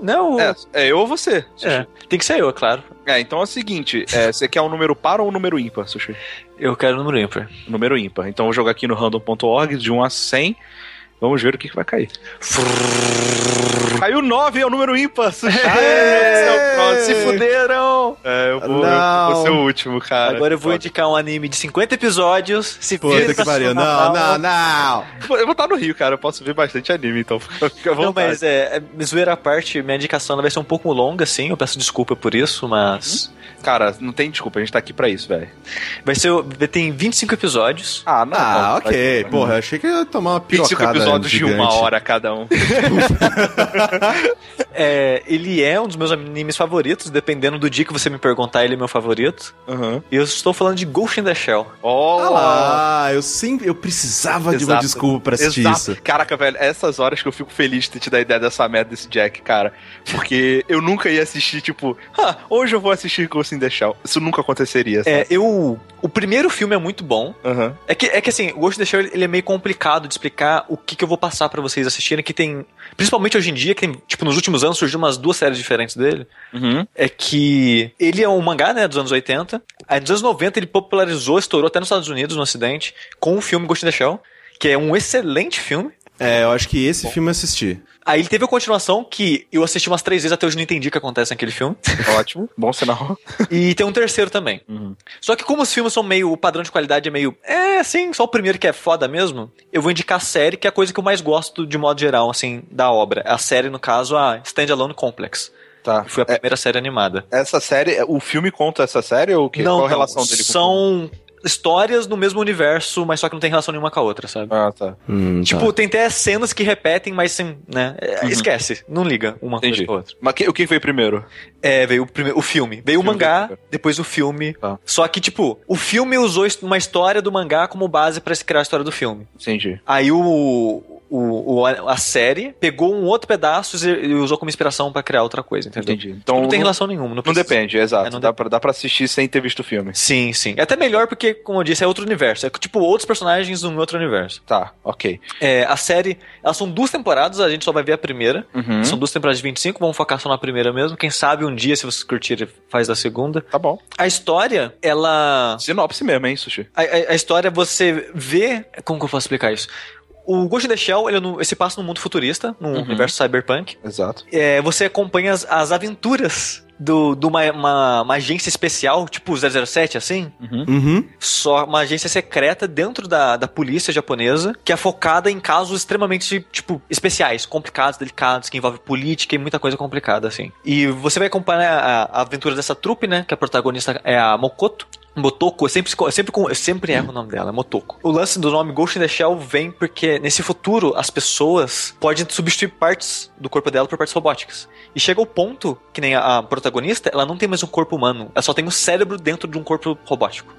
Não. É, é eu ou você. É, tem que ser eu, é claro. É, então é o seguinte: é, você quer um número par ou um número ímpar, Sushi? Eu quero um número ímpar. Número ímpar. Então eu vou jogar aqui no random.org de 1 a 100. Vamos ver o que, que vai cair. Caiu 9, é o número ímpar. É, se fuderam. É, eu vou, eu vou, ser o último, cara. Agora eu vou indicar um anime de 50 episódios. Se Puta que pariu. Não, não, não. Eu vou estar no Rio, cara. Eu posso ver bastante anime, então fica Não, mas é, é zoeira à parte, minha indicação vai ser um pouco longa, sim. Eu peço desculpa por isso, mas. Uhum. Cara, não tem desculpa, a gente tá aqui pra isso, velho. Vai ser. Tem 25 episódios. Ah, não. Ah, ok. Porra, eu achei que ia tomar uma pirocada 25 episódios gigante. de uma hora cada um. é, ele é um dos meus animes favoritos, dependendo do dia que você me perguntar, ele é meu favorito. Uhum. E eu estou falando de Ghost in the Shell. Oh! Ah, eu sempre. Eu precisava Exato. de uma desculpa pra assistir Exato. isso. Caraca, velho, essas horas que eu fico feliz de ter te dar ideia dessa merda desse Jack, cara. Porque eu nunca ia assistir, tipo, ah, hoje eu vou assistir Ghost in the Shell. Isso nunca aconteceria. Sabe? É, eu O primeiro filme é muito bom. Aham. É que, é que assim, o Ghost in the Shell ele é meio complicado de explicar o que, que eu vou passar pra vocês assistirem, que tem. Principalmente hoje em dia, que tem, tipo, nos últimos anos surgiu umas duas séries diferentes dele. Uhum. É que ele é um mangá, né, dos anos 80. Aí nos anos 90 ele popularizou, estourou até nos Estados Unidos, no Ocidente, com o filme Ghost in the Shell, que é um excelente filme. É, eu acho que esse filme eu assisti. Aí ele teve a continuação que eu assisti umas três vezes até hoje não entendi o que acontece naquele filme. Ótimo. Bom sinal. E tem um terceiro também. Só que como os filmes são meio. O padrão de qualidade é meio. É, assim, só o primeiro que é foda mesmo. Eu vou indicar a série, que é a coisa que eu mais gosto de modo geral, assim, da obra. A série, no caso, a Standalone Complex. Tá. Que foi a É, primeira série animada. essa série, o filme conta essa série ou que, qual a relação dele com o filme? São histórias no mesmo universo, mas só que não tem relação nenhuma com a outra, sabe? Ah, tá. Hum, Tipo, tá. tem até cenas que repetem, mas sem, né? é, Esquece, não liga uma Entendi. coisa com a outra. Mas que- o que veio primeiro? É, veio o, primeiro, o filme. Veio o, filme mangá, veio depois o filme. Tá. Só que, tipo, o filme usou uma história do mangá como base pra se criar a história do filme. Entendi. Aí o, o, o- a a série pegou um outro pedaço e usou como inspiração pra criar outra coisa, entendeu? Entendi. Então não tem não- relação nenhuma. Não, Não depende, exato. É, não dá, dep- pra, dá pra assistir sem ter visto o filme. Sim, sim. É até melhor porque, como eu disse, é outro universo. É tipo outros personagens num outro universo. Tá, ok. É, a série, elas são duas temporadas, a gente só vai ver a primeira. Uhum. São duas temporadas de 25, vamos focar só na primeira mesmo. Quem sabe um dia, se vocês curtirem, faz da segunda. Tá bom. A história, ela. Sinopse mesmo, hein, Sushi? A, a- a história você vê. Como que eu posso explicar isso? O Ghost in the Shell, ele, é no- ele se passa num mundo futurista, num Uhum. universo cyberpunk. Exato. É, você acompanha as, as aventuras do- de uma, uma, uma agência especial, tipo 007, assim. Uhum. Só uma agência secreta dentro da, da polícia japonesa, que é focada em casos extremamente, tipo, especiais, complicados, delicados, que envolve política e muita coisa complicada, assim. E você vai acompanhar a, a aventura dessa trupe, né? Que a protagonista é a Mokoto. Motoko, eu sempre, eu sempre, eu sempre erro o nome dela, é Motoko. O lance do nome Ghost in the Shell vem porque nesse futuro as pessoas podem substituir partes do corpo dela por partes robóticas. E chega o ponto que nem a, a protagonista, ela não tem mais um corpo humano, ela só tem um cérebro dentro de um corpo robótico.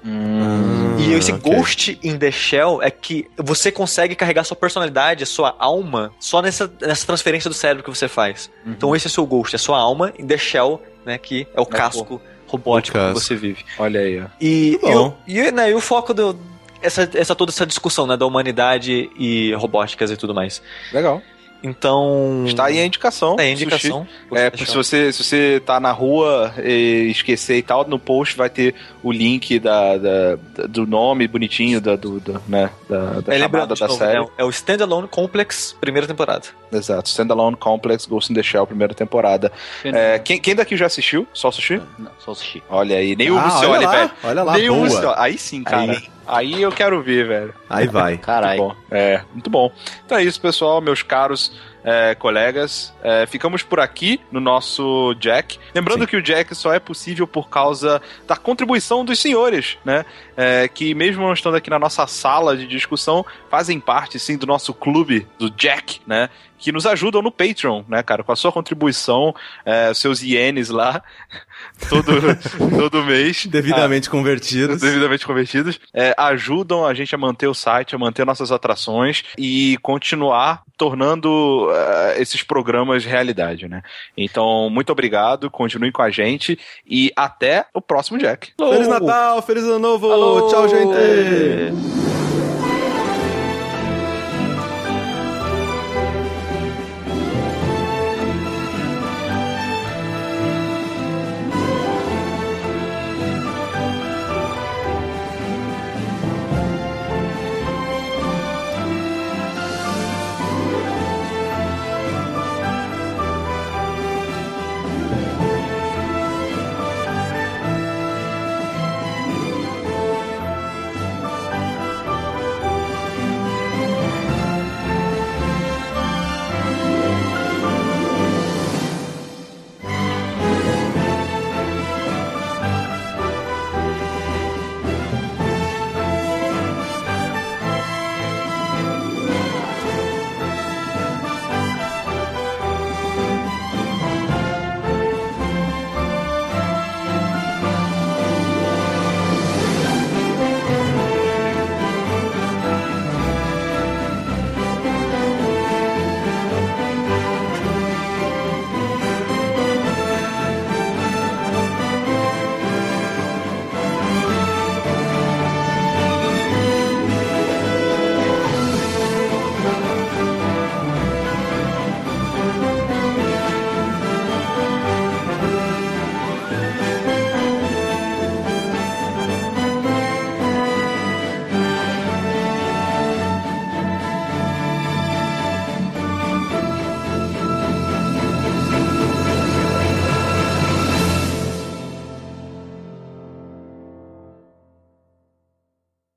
E esse Ah, ok. Ghost in the Shell é que você consegue carregar sua personalidade, sua alma, só nessa, nessa transferência do cérebro que você faz. Então esse é o seu Ghost, é a sua alma in the Shell, né, que é o casco robótico O que você vive. Olha aí, ó. E, e, bom. o, e, né, e o foco do... Essa, essa toda essa discussão, né, da humanidade e robóticas e tudo mais. Legal. Então... Está aí a indicação. Aí a indicação. É, se você, se você tá na rua e esquecer e tal, no post vai ter o link da, da- da- do nome bonitinho da, do, do- né, da, da É, chamada da novo, série. né, é o Standalone Complex, primeira temporada. Exato. Standalone Complex Ghost in the Shell, primeira temporada. É, quem, quem daqui já assistiu? Só o Sushi? Não, só o sushi. Olha aí, nem o Ah, olha lá, velho. olha lá, nem o boa. Aí sim, cara. Aí. Eu quero ver, velho. Aí vai. Caralho. É, muito bom. Então é isso, pessoal, meus caros é, colegas. É, ficamos por aqui no nosso Jack. Lembrando Sim. que o Jack só é possível por causa da contribuição dos senhores, né? É, que mesmo não estando aqui na nossa sala de discussão, fazem parte, sim, do nosso clube, do Jack, né? Que nos ajudam no Patreon, né, cara? Com a sua contribuição, é, seus ienes lá, todo, todo mês. Devidamente convertidos. devidamente convertidos, é, ajudam a gente a manter o site, a manter nossas atrações e continuar tornando é, esses programas realidade, né? Então, muito obrigado, continue com a gente e até o próximo Jack. Feliz Natal, feliz Ano Novo. Alô! Tchau, gente. É.